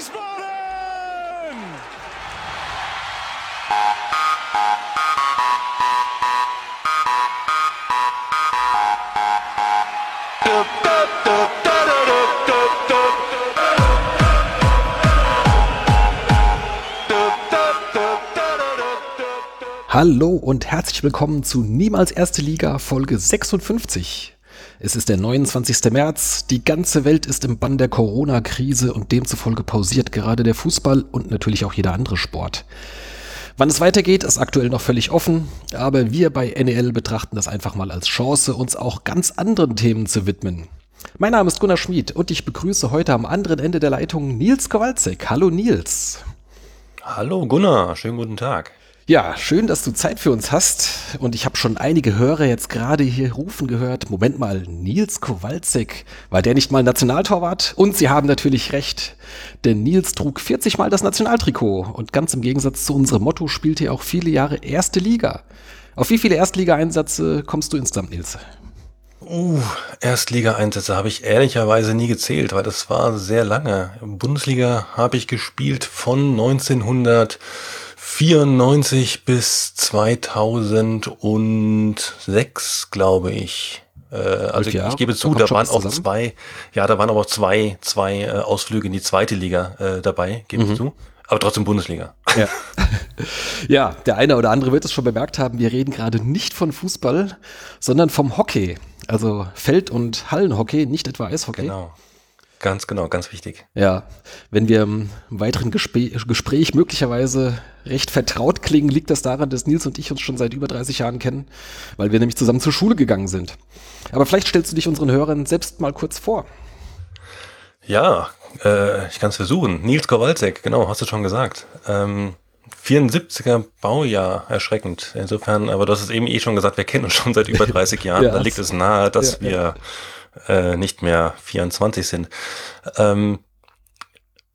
Wiesbaden! Hallo und herzlich willkommen zu Niemals Erste Liga Folge 56. Es ist der 29. März, die ganze Welt ist im Bann der Corona-Krise und demzufolge pausiert gerade der Fußball und natürlich auch jeder andere Sport. Wann es weitergeht, ist aktuell noch völlig offen, aber wir bei NEL betrachten das einfach mal als Chance, uns auch ganz anderen Themen zu widmen. Mein Name ist Gunnar Schmid und ich begrüße heute am anderen Ende der Leitung Nils Kowalczyk. Hallo Nils. Hallo Gunnar, schönen guten Tag. Ja, schön, dass du Zeit für uns hast. Und ich habe schon einige Hörer jetzt gerade hier rufen gehört. Moment mal, Nils Kowalczyk, war der nicht mal Nationaltorwart? Und sie haben natürlich recht, denn Nils trug 40 Mal das Nationaltrikot. Und ganz im Gegensatz zu unserem Motto spielte er auch viele Jahre Erste Liga. Auf wie viele Erstligaeinsätze kommst du insgesamt, Nils? Uh, Erstliga-Einsätze habe ich ehrlicherweise nie gezählt, weil das war sehr lange. Bundesliga habe ich gespielt von 1900 94 bis 2006, glaube ich. Äh, also ich, ich gebe zu, da waren auch zusammen? zwei, ja, da waren aber auch zwei, zwei äh, Ausflüge in die zweite Liga äh, dabei, gebe mhm. ich zu. Aber trotzdem Bundesliga. Ja. ja, der eine oder andere wird es schon bemerkt haben, wir reden gerade nicht von Fußball, sondern vom Hockey. Also Feld- und Hallenhockey, nicht etwa Eishockey. Genau. Ganz genau, ganz wichtig. Ja, wenn wir im weiteren Gespräch, Gespräch möglicherweise recht vertraut klingen, liegt das daran, dass Nils und ich uns schon seit über 30 Jahren kennen, weil wir nämlich zusammen zur Schule gegangen sind. Aber vielleicht stellst du dich unseren Hörern selbst mal kurz vor. Ja, äh, ich kann es versuchen. Nils Kowalczyk, genau, hast du schon gesagt. Ähm, 74er Baujahr, erschreckend. Insofern, aber du hast es eben eh schon gesagt, wir kennen uns schon seit über 30 Jahren. ja, da liegt es nahe, dass ja, wir ja äh, nicht mehr 24 sind. Ähm,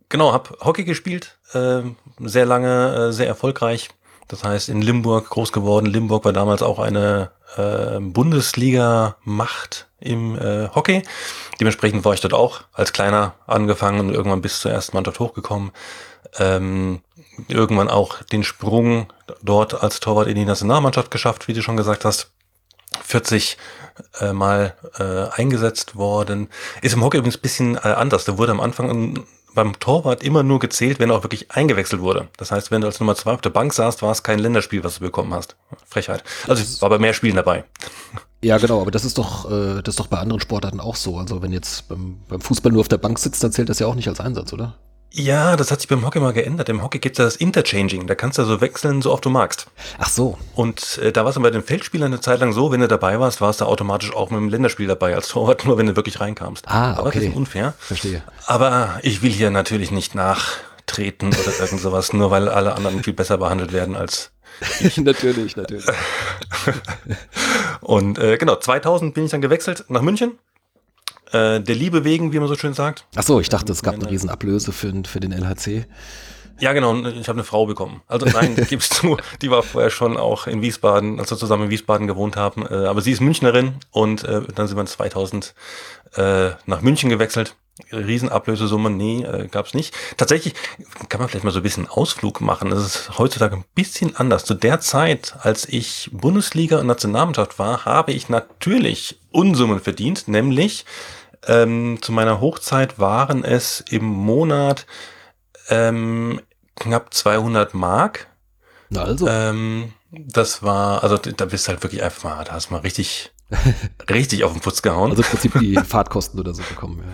genau, habe Hockey gespielt, äh, sehr lange, äh, sehr erfolgreich. Das heißt, in Limburg groß geworden. Limburg war damals auch eine äh, Bundesliga-Macht im äh, Hockey. Dementsprechend war ich dort auch als Kleiner angefangen und irgendwann bis zur ersten Mannschaft hochgekommen. Ähm, irgendwann auch den Sprung dort als Torwart in die Nationalmannschaft geschafft, wie du schon gesagt hast. 40 äh, mal äh, eingesetzt worden. Ist im Hockey übrigens ein bisschen äh, anders. Da wurde am Anfang beim Torwart immer nur gezählt, wenn er auch wirklich eingewechselt wurde. Das heißt, wenn du als Nummer zwei auf der Bank saßt, war es kein Länderspiel, was du bekommen hast. Frechheit. Also es war bei mehr Spielen dabei. Ja, genau, aber das ist doch, äh, das ist doch bei anderen Sportarten auch so. Also wenn jetzt beim, beim Fußball nur auf der Bank sitzt, dann zählt das ja auch nicht als Einsatz, oder? Ja, das hat sich beim Hockey mal geändert. Im Hockey gibt es das Interchanging. Da kannst du so wechseln, so oft du magst. Ach so. Und äh, da war es bei den Feldspielern eine Zeit lang so, wenn du dabei warst, warst du automatisch auch mit dem Länderspiel dabei als Torwart, nur wenn du wirklich reinkamst. Ah, okay. Aber das ist unfair. Verstehe. Aber ich will hier natürlich nicht nachtreten oder irgend sowas, nur weil alle anderen viel besser behandelt werden als ich. natürlich, natürlich. Und äh, genau, 2000 bin ich dann gewechselt nach München äh, der Liebe wegen, wie man so schön sagt. Ach so, ich dachte, es gab eine Riesenablöse für, für den LHC. Ja, genau, ich habe eine Frau bekommen. Also nein, gibst du, die war vorher schon auch in Wiesbaden, als wir zusammen in Wiesbaden gewohnt haben. Äh, aber sie ist Münchnerin und äh, dann sind wir 2000 äh, nach München gewechselt. Riesenablösesumme, nee, äh, gab es nicht. Tatsächlich kann man vielleicht mal so ein bisschen Ausflug machen. Das ist heutzutage ein bisschen anders. Zu der Zeit, als ich Bundesliga und Nationalmannschaft war, habe ich natürlich Unsummen verdient, nämlich ähm, zu meiner Hochzeit waren es im Monat ähm, knapp 200 Mark. Na also. Ähm, das war, also da bist du halt wirklich einfach mal, da hast du mal richtig, richtig auf den Putz gehauen. Also im Prinzip die Fahrtkosten oder so bekommen, ja.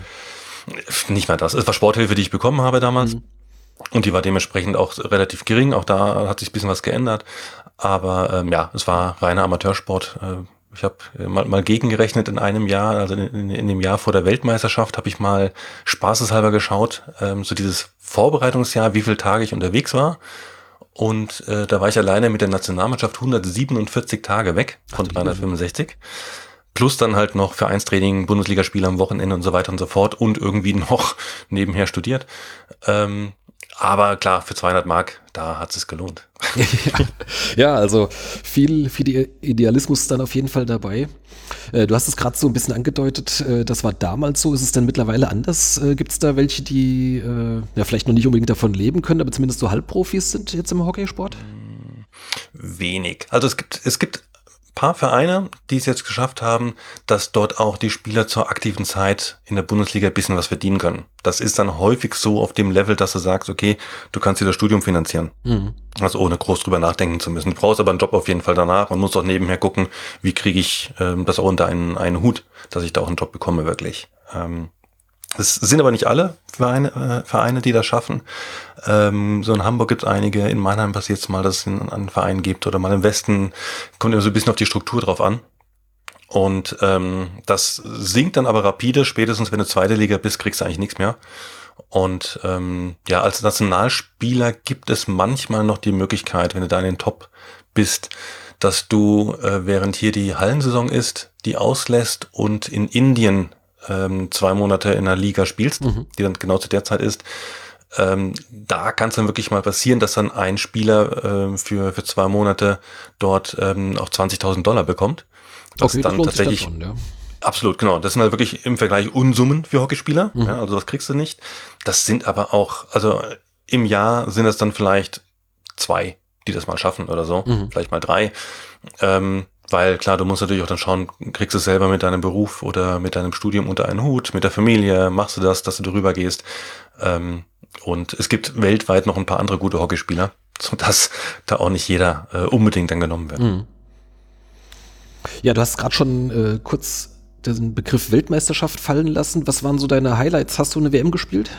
Nicht mal das. Es war Sporthilfe, die ich bekommen habe damals. Mhm. Und die war dementsprechend auch relativ gering. Auch da hat sich ein bisschen was geändert. Aber ähm, ja, es war reiner Amateursport. Äh, ich habe mal, mal gegengerechnet in einem Jahr, also in, in, in dem Jahr vor der Weltmeisterschaft, habe ich mal spaßeshalber geschaut, ähm, so dieses Vorbereitungsjahr, wie viele Tage ich unterwegs war. Und äh, da war ich alleine mit der Nationalmannschaft 147 Tage weg von 365. Plus dann halt noch Vereinstraining, Bundesligaspiele am Wochenende und so weiter und so fort und irgendwie noch nebenher studiert. Ähm, Aber klar, für 200 Mark, da hat es gelohnt. ja, ja, also viel, viel Idealismus ist dann auf jeden Fall dabei. Äh, du hast es gerade so ein bisschen angedeutet, äh, das war damals so. Ist es denn mittlerweile anders? Äh, Gibt es da welche, die äh, ja vielleicht noch nicht unbedingt davon leben können, aber zumindest so Halbprofis sind jetzt im Hockeysport? Wenig. Also es gibt, es gibt paar Vereine, die es jetzt geschafft haben, dass dort auch die Spieler zur aktiven Zeit in der Bundesliga ein bisschen was verdienen können. Das ist dann häufig so auf dem Level, dass du sagst, okay, du kannst dir das Studium finanzieren. Mhm. Also ohne groß drüber nachdenken zu müssen. Du brauchst aber einen Job auf jeden Fall danach und musst auch nebenher gucken, wie kriege ich ähm, das auch unter einen, einen Hut, dass ich da auch einen Job bekomme wirklich. Ähm, es sind aber nicht alle Vereine, äh, Vereine die das schaffen. Ähm, so in Hamburg gibt es einige, in Mannheim passiert es mal, dass es einen, einen Verein gibt oder mal im Westen, kommt immer so ein bisschen auf die Struktur drauf an. Und ähm, das sinkt dann aber rapide, spätestens wenn du zweite Liga bist, kriegst du eigentlich nichts mehr. Und ähm, ja, als Nationalspieler gibt es manchmal noch die Möglichkeit, wenn du da in den Top bist, dass du, äh, während hier die Hallensaison ist, die auslässt und in Indien ähm, zwei Monate in der Liga spielst, mhm. die dann genau zu der Zeit ist, ähm, da kann es dann wirklich mal passieren, dass dann ein Spieler ähm, für, für zwei Monate dort ähm, auch 20.000 Dollar bekommt. Das okay, dann das tatsächlich. Schon, ja. Absolut, genau. Das sind halt wirklich im Vergleich Unsummen für Hockeyspieler. Mhm. Ja, also das kriegst du nicht. Das sind aber auch, also im Jahr sind es dann vielleicht zwei, die das mal schaffen oder so. Mhm. Vielleicht mal drei. Ähm, weil klar, du musst natürlich auch dann schauen, kriegst du es selber mit deinem Beruf oder mit deinem Studium unter einen Hut, mit der Familie, machst du das, dass du darüber gehst. Ähm, und es gibt weltweit noch ein paar andere gute Hockeyspieler, sodass da auch nicht jeder äh, unbedingt dann genommen wird. Mhm. Ja, du hast gerade schon äh, kurz den Begriff Weltmeisterschaft fallen lassen. Was waren so deine Highlights? Hast du eine WM gespielt?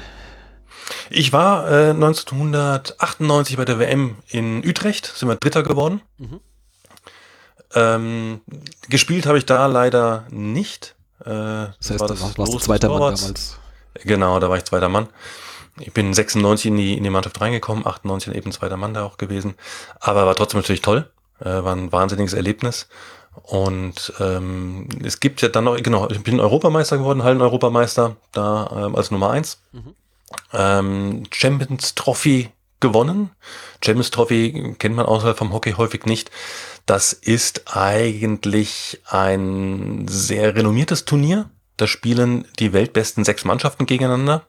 Ich war äh, 1998 bei der WM in Utrecht, sind wir Dritter geworden. Mhm. Ähm, gespielt habe ich da leider nicht. Äh, das heißt, war das da warst du zweiter Mann damals. Genau, da war ich zweiter Mann. Ich bin 96 in die, in die Mannschaft reingekommen, 98 eben zweiter Mann da auch gewesen. Aber war trotzdem natürlich toll. Äh, war ein wahnsinniges Erlebnis. Und ähm, es gibt ja dann noch, genau, ich bin Europameister geworden, Hallen-Europameister, da ähm, als Nummer eins. Mhm. Ähm, Champions Trophy gewonnen. Champions Trophy kennt man außerhalb vom Hockey häufig nicht. Das ist eigentlich ein sehr renommiertes Turnier. Da spielen die weltbesten sechs Mannschaften gegeneinander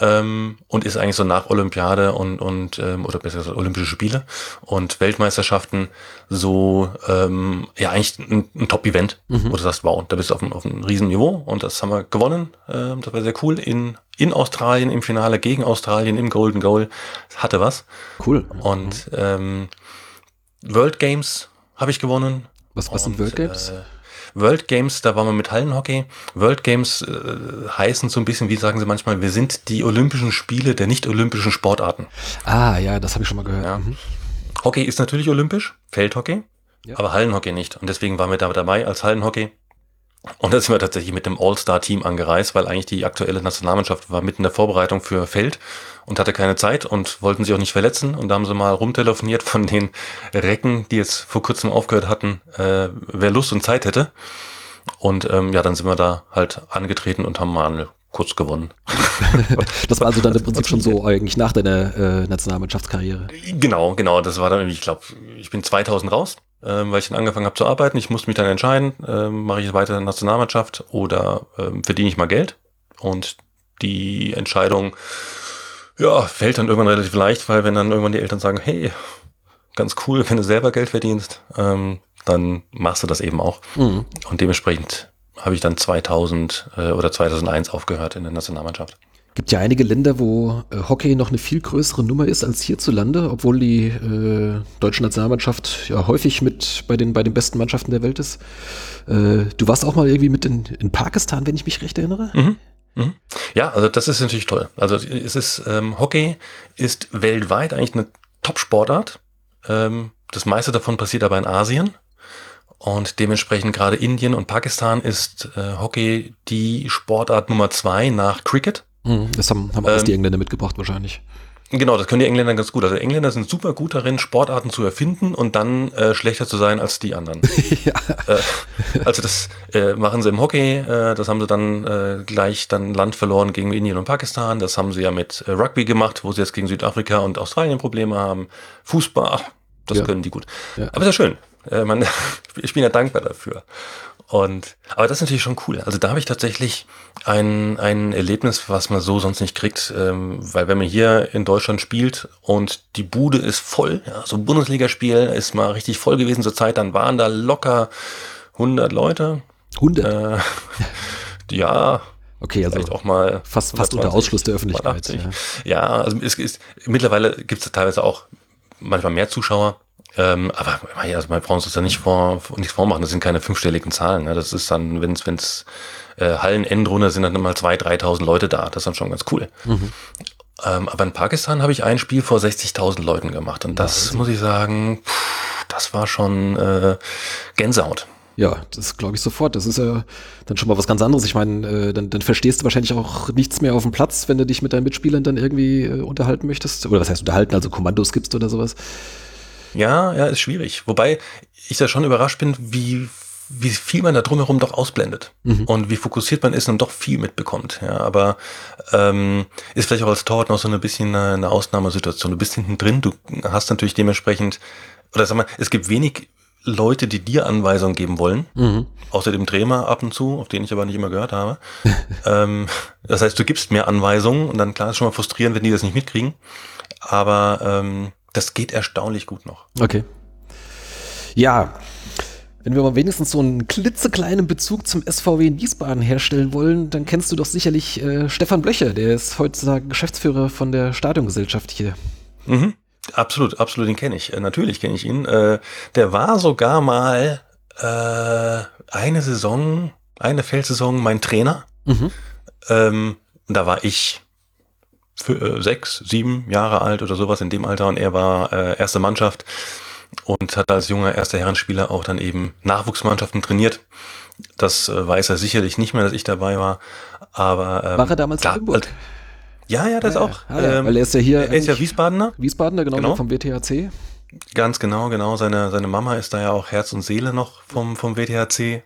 ähm, und ist eigentlich so nach Olympiade und, und ähm, oder besser gesagt Olympische Spiele und Weltmeisterschaften so ähm, ja eigentlich ein, ein Top-Event, mhm. wo du sagst, wow, da bist du auf einem, auf einem riesen Niveau und das haben wir gewonnen. Ähm, das war sehr cool in, in Australien im Finale gegen Australien im Golden Goal. Hatte was. Cool. Und ähm, World Games habe ich gewonnen. Was, was sind World Games? Äh, World Games, da waren wir mit Hallenhockey. World Games äh, heißen so ein bisschen, wie sagen sie manchmal, wir sind die Olympischen Spiele der nicht-olympischen Sportarten. Ah, ja, das habe ich schon mal gehört. Ja. Mhm. Hockey ist natürlich olympisch, Feldhockey, ja. aber Hallenhockey nicht. Und deswegen waren wir da dabei als Hallenhockey. Und da sind wir tatsächlich mit dem All-Star-Team angereist, weil eigentlich die aktuelle Nationalmannschaft war mitten in der Vorbereitung für Feld und hatte keine Zeit und wollten sich auch nicht verletzen. Und da haben sie mal rumtelefoniert von den Recken, die jetzt vor kurzem aufgehört hatten, äh, wer Lust und Zeit hätte. Und ähm, ja, dann sind wir da halt angetreten und haben mal kurz gewonnen. das war also dann im Prinzip schon so eigentlich nach deiner äh, Nationalmannschaftskarriere. Genau, genau. Das war dann, ich glaube, ich bin 2000 raus ähm, weil ich dann angefangen habe zu arbeiten. Ich musste mich dann entscheiden, ähm, mache ich weiter in der Nationalmannschaft oder ähm, verdiene ich mal Geld. Und die Entscheidung, ja, fällt dann irgendwann relativ leicht, weil wenn dann irgendwann die Eltern sagen, hey, ganz cool, wenn du selber Geld verdienst, ähm, dann machst du das eben auch. Mhm. Und dementsprechend habe ich dann 2000 äh, oder 2001 aufgehört in der Nationalmannschaft gibt ja einige Länder, wo äh, Hockey noch eine viel größere Nummer ist als hierzulande, obwohl die äh, deutsche Nationalmannschaft ja häufig mit bei den, bei den besten Mannschaften der Welt ist. Äh, du warst auch mal irgendwie mit in, in Pakistan, wenn ich mich recht erinnere. Mhm. Mhm. Ja, also das ist natürlich toll. Also es ist ähm, Hockey ist weltweit eigentlich eine Top-Sportart. Ähm, das meiste davon passiert aber in Asien. Und dementsprechend gerade Indien und Pakistan ist äh, Hockey die Sportart Nummer zwei nach Cricket. Mhm, das haben, haben auch ähm, die Engländer mitgebracht wahrscheinlich. Genau, das können die Engländer ganz gut. Also Engländer sind super gut darin, Sportarten zu erfinden und dann äh, schlechter zu sein als die anderen. ja. äh, also das äh, machen sie im Hockey, äh, das haben sie dann äh, gleich dann Land verloren gegen Indien und Pakistan. Das haben sie ja mit äh, Rugby gemacht, wo sie jetzt gegen Südafrika und Australien Probleme haben. Fußball, das ja. können die gut. Ja. Aber ist ja schön. Äh, man, ich bin ja dankbar dafür. Und, aber das ist natürlich schon cool. Also da habe ich tatsächlich ein, ein Erlebnis, was man so sonst nicht kriegt, ähm, weil wenn man hier in Deutschland spielt und die Bude ist voll, ja, so ein Bundesligaspiel ist mal richtig voll gewesen zur Zeit, dann waren da locker 100 Leute. 100? Äh, ja, Okay, also Vielleicht auch mal fast, fast unter Ausschluss der Öffentlichkeit. Ja. ja, also es ist, mittlerweile gibt es teilweise auch manchmal mehr Zuschauer. Ähm, aber also meine Frauen uns das ja nicht, vor, nicht vormachen, das sind keine fünfstelligen Zahlen. Ne? Das ist dann, wenn es äh, Hallenendrunde sind, dann mal 2.000, 3.000 Leute da. Das ist dann schon ganz cool. Mhm. Ähm, aber in Pakistan habe ich ein Spiel vor 60.000 Leuten gemacht. Und das, ja, muss ich sagen, pff, das war schon äh, Gänsehaut. Ja, das glaube ich sofort. Das ist ja dann schon mal was ganz anderes. Ich meine, äh, dann, dann verstehst du wahrscheinlich auch nichts mehr auf dem Platz, wenn du dich mit deinen Mitspielern dann irgendwie äh, unterhalten möchtest. Oder was heißt unterhalten, also Kommandos gibst oder sowas. Ja, ja, ist schwierig. Wobei ich da schon überrascht bin, wie, wie viel man da drumherum doch ausblendet mhm. und wie fokussiert man ist und doch viel mitbekommt. Ja, aber ähm, ist vielleicht auch als Torwart noch so ein bisschen eine, eine Ausnahmesituation. Du bist hinten drin, du hast natürlich dementsprechend, oder sag mal, es gibt wenig Leute, die dir Anweisungen geben wollen, mhm. außer dem Trainer ab und zu, auf den ich aber nicht immer gehört habe. ähm, das heißt, du gibst mehr Anweisungen und dann klar ist schon mal frustrierend, wenn die das nicht mitkriegen. Aber ähm, das geht erstaunlich gut noch. Okay. Ja, wenn wir mal wenigstens so einen klitzekleinen Bezug zum SVW in Wiesbaden herstellen wollen, dann kennst du doch sicherlich äh, Stefan Blöcher, der ist heutzutage Geschäftsführer von der Stadiongesellschaft hier. Mhm. Absolut, absolut, den kenne ich. Äh, natürlich kenne ich ihn. Äh, der war sogar mal äh, eine Saison, eine Feldsaison mein Trainer. Mhm. Ähm, da war ich für, äh, sechs, sieben Jahre alt oder sowas in dem Alter und er war äh, erste Mannschaft und hat als junger erster Herrenspieler auch dann eben Nachwuchsmannschaften trainiert. Das äh, weiß er sicherlich nicht mehr, dass ich dabei war. Aber ähm, war er damals klar, in Limburg? Halt, ja, ja, das ja, auch. Ja, ja, ähm, weil er ist ja hier. Er ist ja Wiesbadener. Wiesbadener, genau, genau. vom WTHC. Ganz genau, genau. Seine, seine Mama ist da ja auch Herz und Seele noch vom, vom WTHC.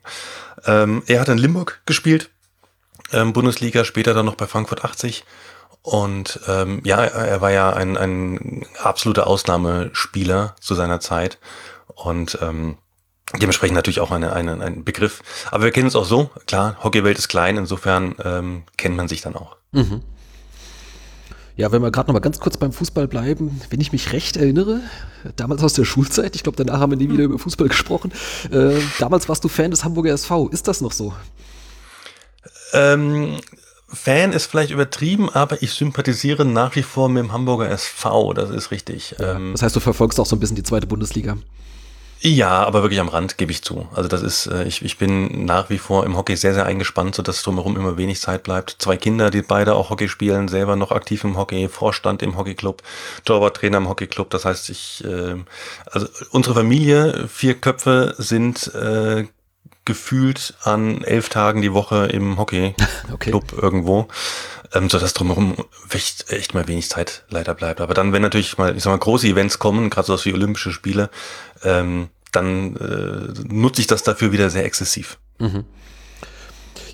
Ähm, er hat in Limburg gespielt, ähm, Bundesliga, später dann noch bei Frankfurt 80 und ähm, ja, er war ja ein, ein absoluter Ausnahmespieler zu seiner Zeit. Und ähm, dementsprechend natürlich auch eine, eine, ein Begriff. Aber wir kennen uns auch so, klar, Hockeywelt ist klein, insofern ähm, kennt man sich dann auch. Mhm. Ja, wenn wir gerade noch mal ganz kurz beim Fußball bleiben, wenn ich mich recht erinnere, damals aus der Schulzeit, ich glaube, danach haben wir nie wieder über Fußball gesprochen, äh, damals warst du Fan des Hamburger SV. Ist das noch so? Ähm, Fan ist vielleicht übertrieben, aber ich sympathisiere nach wie vor mit dem Hamburger SV, das ist richtig. Ja, ähm, das heißt, du verfolgst auch so ein bisschen die zweite Bundesliga. Ja, aber wirklich am Rand, gebe ich zu. Also das ist, äh, ich, ich bin nach wie vor im Hockey sehr, sehr eingespannt, sodass drumherum immer wenig Zeit bleibt. Zwei Kinder, die beide auch Hockey spielen, selber noch aktiv im Hockey, Vorstand im Hockeyclub, Torwarttrainer im Hockeyclub. Das heißt, ich, äh, also unsere Familie, vier Köpfe, sind äh, gefühlt an elf Tagen die Woche im Hockey-Club okay. irgendwo, ähm, so dass drumherum echt, echt mal wenig Zeit leider bleibt. Aber dann, wenn natürlich mal, ich sag mal, große Events kommen, gerade so was wie Olympische Spiele, ähm, dann äh, nutze ich das dafür wieder sehr exzessiv. Mhm.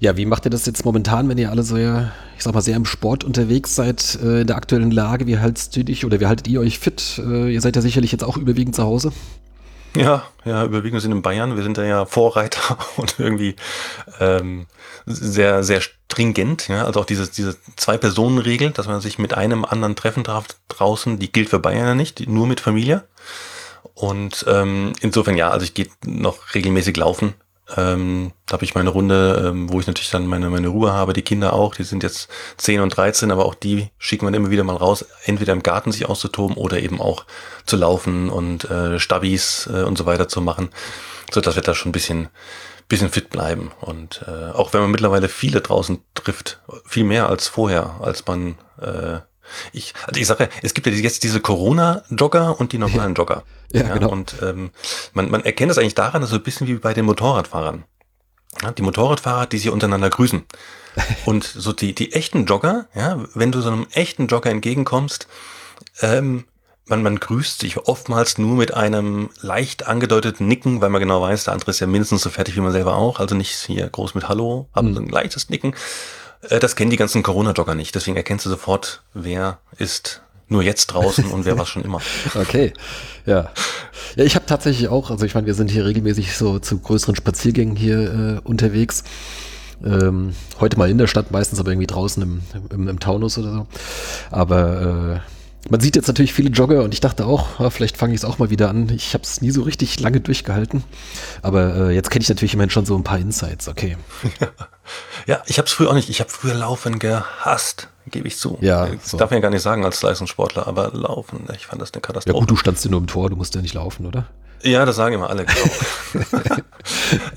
Ja, wie macht ihr das jetzt momentan, wenn ihr alle so, ich sag mal, sehr im Sport unterwegs seid, äh, in der aktuellen Lage? Wie haltet ihr dich oder wie haltet ihr euch fit? Äh, ihr seid ja sicherlich jetzt auch überwiegend zu Hause. Ja, ja, überwiegend sind in Bayern. Wir sind da ja Vorreiter und irgendwie ähm, sehr, sehr stringent. Ja? Also auch diese, diese Zwei-Personen-Regel, dass man sich mit einem anderen treffen darf draußen, die gilt für Bayern ja nicht, nur mit Familie. Und ähm, insofern ja, also ich gehe noch regelmäßig laufen ähm, da habe ich meine Runde, ähm, wo ich natürlich dann meine, meine Ruhe habe, die Kinder auch, die sind jetzt 10 und 13, aber auch die schicken wir immer wieder mal raus, entweder im Garten sich auszutoben oder eben auch zu laufen und äh, Stabis äh, und so weiter zu machen, so dass wir da schon ein bisschen, bisschen fit bleiben. Und äh, auch wenn man mittlerweile viele draußen trifft, viel mehr als vorher, als man äh, ich, also ich sage, es gibt ja jetzt diese Corona-Jogger und die normalen Jogger. Ja, ja genau. Und ähm, man, man erkennt das eigentlich daran, dass so ein bisschen wie bei den Motorradfahrern. Ja, die Motorradfahrer, die sich untereinander grüßen. Und so die, die echten Jogger, ja, wenn du so einem echten Jogger entgegenkommst, Ähm, man, man grüßt sich oftmals nur mit einem leicht angedeuteten Nicken, weil man genau weiß, der andere ist ja mindestens so fertig wie man selber auch. Also nicht hier groß mit Hallo, aber mhm. ein leichtes Nicken. Äh, das kennen die ganzen Corona-Jogger nicht. Deswegen erkennst du sofort, wer ist nur jetzt draußen und wer war schon immer. Okay, ja. Ja, ich habe tatsächlich auch, also ich meine, wir sind hier regelmäßig so zu größeren Spaziergängen hier äh, unterwegs. Ähm, heute mal in der Stadt, meistens aber irgendwie draußen im, im, im Taunus oder so. Aber äh, man sieht jetzt natürlich viele Jogger und ich dachte auch, ja, vielleicht fange ich es auch mal wieder an. Ich habe es nie so richtig lange durchgehalten. Aber äh, jetzt kenne ich natürlich immerhin schon so ein paar Insights, okay. ja, ich habe es früher auch nicht. Ich habe früher Laufen gehasst, gebe ich zu. Ja, das so. darf man ja gar nicht sagen als Leistungssportler, aber Laufen, ich fand das eine Katastrophe. Ja gut, du standst ja nur im Tor, du musst ja nicht laufen, oder? Ja, das sagen immer alle, genau.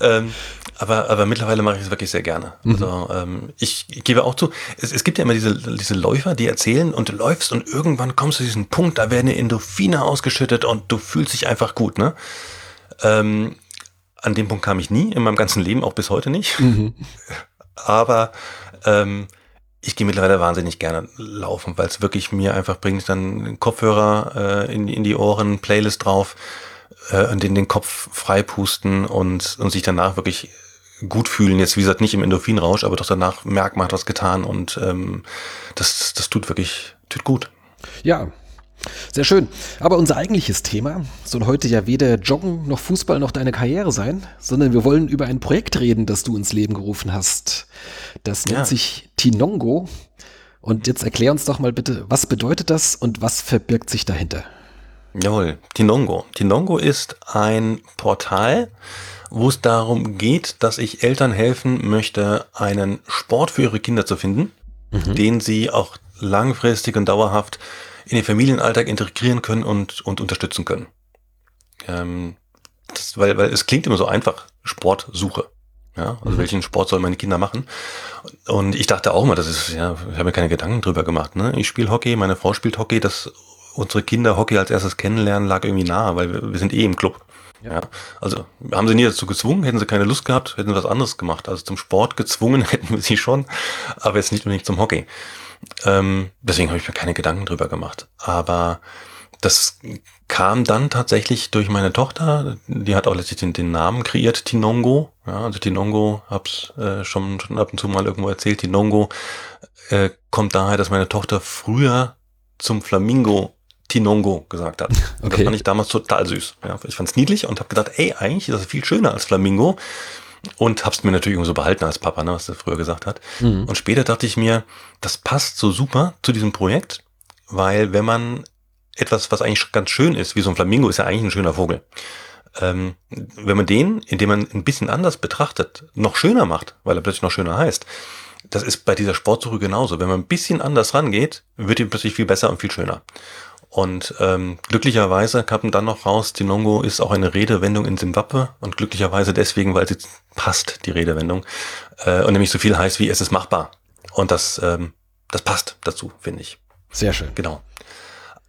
ähm, aber, aber mittlerweile mache ich es wirklich sehr gerne. Mhm. Also, ähm, ich, ich gebe auch zu, es, es gibt ja immer diese, diese Läufer, die erzählen und du läufst und irgendwann kommst du zu diesem Punkt, da werden Endorphine ausgeschüttet und du fühlst dich einfach gut, ne? Ähm, an dem Punkt kam ich nie, in meinem ganzen Leben, auch bis heute nicht. Mhm. Aber ähm, ich gehe mittlerweile wahnsinnig gerne laufen, weil es wirklich mir einfach bringt, dann Kopfhörer äh, in, in die Ohren, Playlist drauf äh, und den, den Kopf freipusten und, und sich danach wirklich gut fühlen. Jetzt, wie gesagt, nicht im Endorphinrausch, aber doch danach merkt, man hat was getan und ähm, das, das tut wirklich, tut gut. Ja, sehr schön. Aber unser eigentliches Thema soll heute ja weder Joggen noch Fußball noch deine Karriere sein, sondern wir wollen über ein Projekt reden, das du ins Leben gerufen hast. Das nennt ja. sich Tinongo. Und jetzt erklär uns doch mal bitte, was bedeutet das und was verbirgt sich dahinter? Jawohl, Tinongo. Tinongo ist ein Portal, wo es darum geht, dass ich Eltern helfen möchte, einen Sport für ihre Kinder zu finden, mhm. den sie auch langfristig und dauerhaft in den Familienalltag integrieren können und, und unterstützen können. Ähm, das, weil, weil es klingt immer so einfach, Sportsuche. Ja, also mhm. welchen Sport sollen meine Kinder machen? Und ich dachte auch mal, das ist, ja, ich habe mir keine Gedanken drüber gemacht. Ne? Ich spiele Hockey, meine Frau spielt Hockey, dass unsere Kinder Hockey als erstes kennenlernen, lag irgendwie nahe, weil wir, wir sind eh im Club. Ja. Also haben sie nie dazu gezwungen, hätten sie keine Lust gehabt, hätten sie was anderes gemacht. Also zum Sport gezwungen hätten wir sie schon, aber jetzt nicht unbedingt zum Hockey. Ähm, deswegen habe ich mir keine Gedanken drüber gemacht. Aber das kam dann tatsächlich durch meine Tochter, die hat auch letztlich den, den Namen kreiert, Tinongo. Ja, also Tinongo, hab's äh, schon, schon ab und zu mal irgendwo erzählt, Tinongo äh, kommt daher, dass meine Tochter früher zum Flamingo Tinongo gesagt hat. Okay. Das fand ich damals total süß. Ja, ich fand es niedlich und habe gedacht, ey, eigentlich ist das viel schöner als Flamingo. Und hab's mir natürlich so behalten als Papa, ne, was er früher gesagt hat. Mhm. Und später dachte ich mir, das passt so super zu diesem Projekt, weil wenn man etwas, was eigentlich ganz schön ist, wie so ein Flamingo, ist ja eigentlich ein schöner Vogel. Ähm, wenn man den, indem man ein bisschen anders betrachtet, noch schöner macht, weil er plötzlich noch schöner heißt, das ist bei dieser Sportsuche genauso. Wenn man ein bisschen anders rangeht, wird die plötzlich viel besser und viel schöner. Und ähm, glücklicherweise kam dann noch raus, Tinongo ist auch eine Redewendung in Simbabwe und glücklicherweise deswegen, weil sie passt, die Redewendung, äh, und nämlich so viel heißt wie es ist machbar. Und das, ähm, das passt dazu, finde ich. Sehr schön. Genau.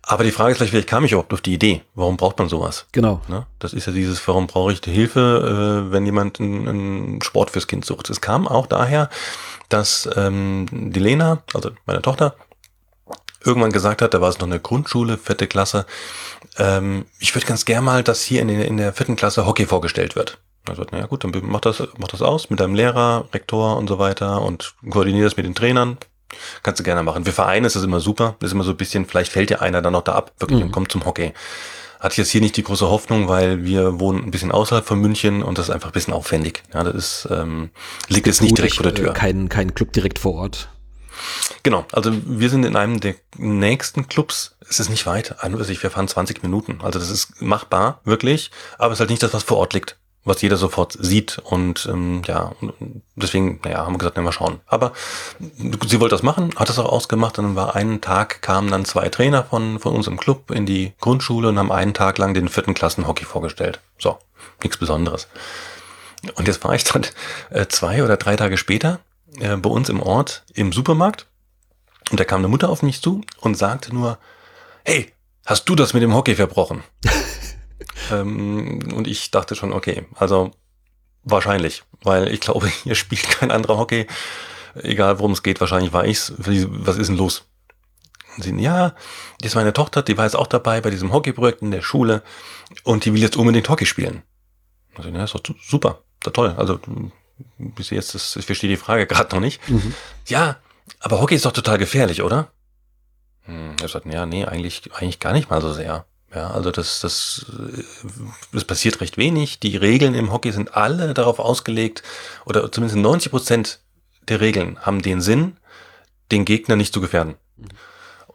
Aber die Frage ist vielleicht, wie kam ich überhaupt auf die Idee? Warum braucht man sowas? Genau. Ne? Das ist ja dieses, warum brauche ich die Hilfe, äh, wenn jemand einen, einen Sport fürs Kind sucht? Es kam auch daher, dass ähm, die Lena, also meine Tochter, irgendwann gesagt hat, da war es noch eine Grundschule, vierte Klasse, ähm, ich würde ganz gern mal, dass hier in, der, in der vierten Klasse Hockey vorgestellt wird. Also, naja gut, dann mach das, mach das aus mit deinem Lehrer, Rektor und so weiter und koordinier das mit den Trainern. Kannst du gerne machen. Für Vereine ist das immer super. Ist immer so ein bisschen, vielleicht fällt dir einer dann noch da ab, wirklich mhm. und kommt zum Hockey. Hatte ich jetzt hier nicht die große Hoffnung, weil wir wohnen ein bisschen außerhalb von München und das ist einfach ein bisschen aufwendig. Ja, das ist, ähm, liegt jetzt nicht direkt vor der Tür. Äh, kein, kein Club direkt vor Ort. Genau, also wir sind in einem der nächsten Clubs. Es ist nicht weit, wir fahren 20 Minuten. Also das ist machbar, wirklich, aber es ist halt nicht das, was vor Ort liegt, was jeder sofort sieht. Und ähm, ja, deswegen, naja, haben wir gesagt, na, mal schauen. Aber sie wollte das machen, hat das auch ausgemacht. Und dann war einen Tag, kamen dann zwei Trainer von, von unserem Club in die Grundschule und haben einen Tag lang den vierten Klassen Hockey vorgestellt. So, nichts Besonderes. Und jetzt war ich dann äh, zwei oder drei Tage später äh, bei uns im Ort im Supermarkt und da kam eine Mutter auf mich zu und sagte nur, hey, hast du das mit dem Hockey verbrochen? ähm, und ich dachte schon, okay, also wahrscheinlich, weil ich glaube, hier spielt kein anderer Hockey. Egal worum es geht, wahrscheinlich war ich's. Was ist denn los? Und sie, ja, das ist meine Tochter, die war jetzt auch dabei bei diesem Hockeyprojekt in der Schule und die will jetzt unbedingt Hockey spielen. Also, ja, ist doch super, ist doch toll. Also, bis jetzt, das, ich verstehe die Frage gerade noch nicht. Mhm. Ja, aber Hockey ist doch total gefährlich, oder? Hm, er sagt, ja, nee, eigentlich, eigentlich gar nicht mal so sehr. Ja, also das, das, das passiert recht wenig. Die Regeln im Hockey sind alle darauf ausgelegt, oder zumindest 90 Prozent der Regeln haben den Sinn, den Gegner nicht zu gefährden. Mhm.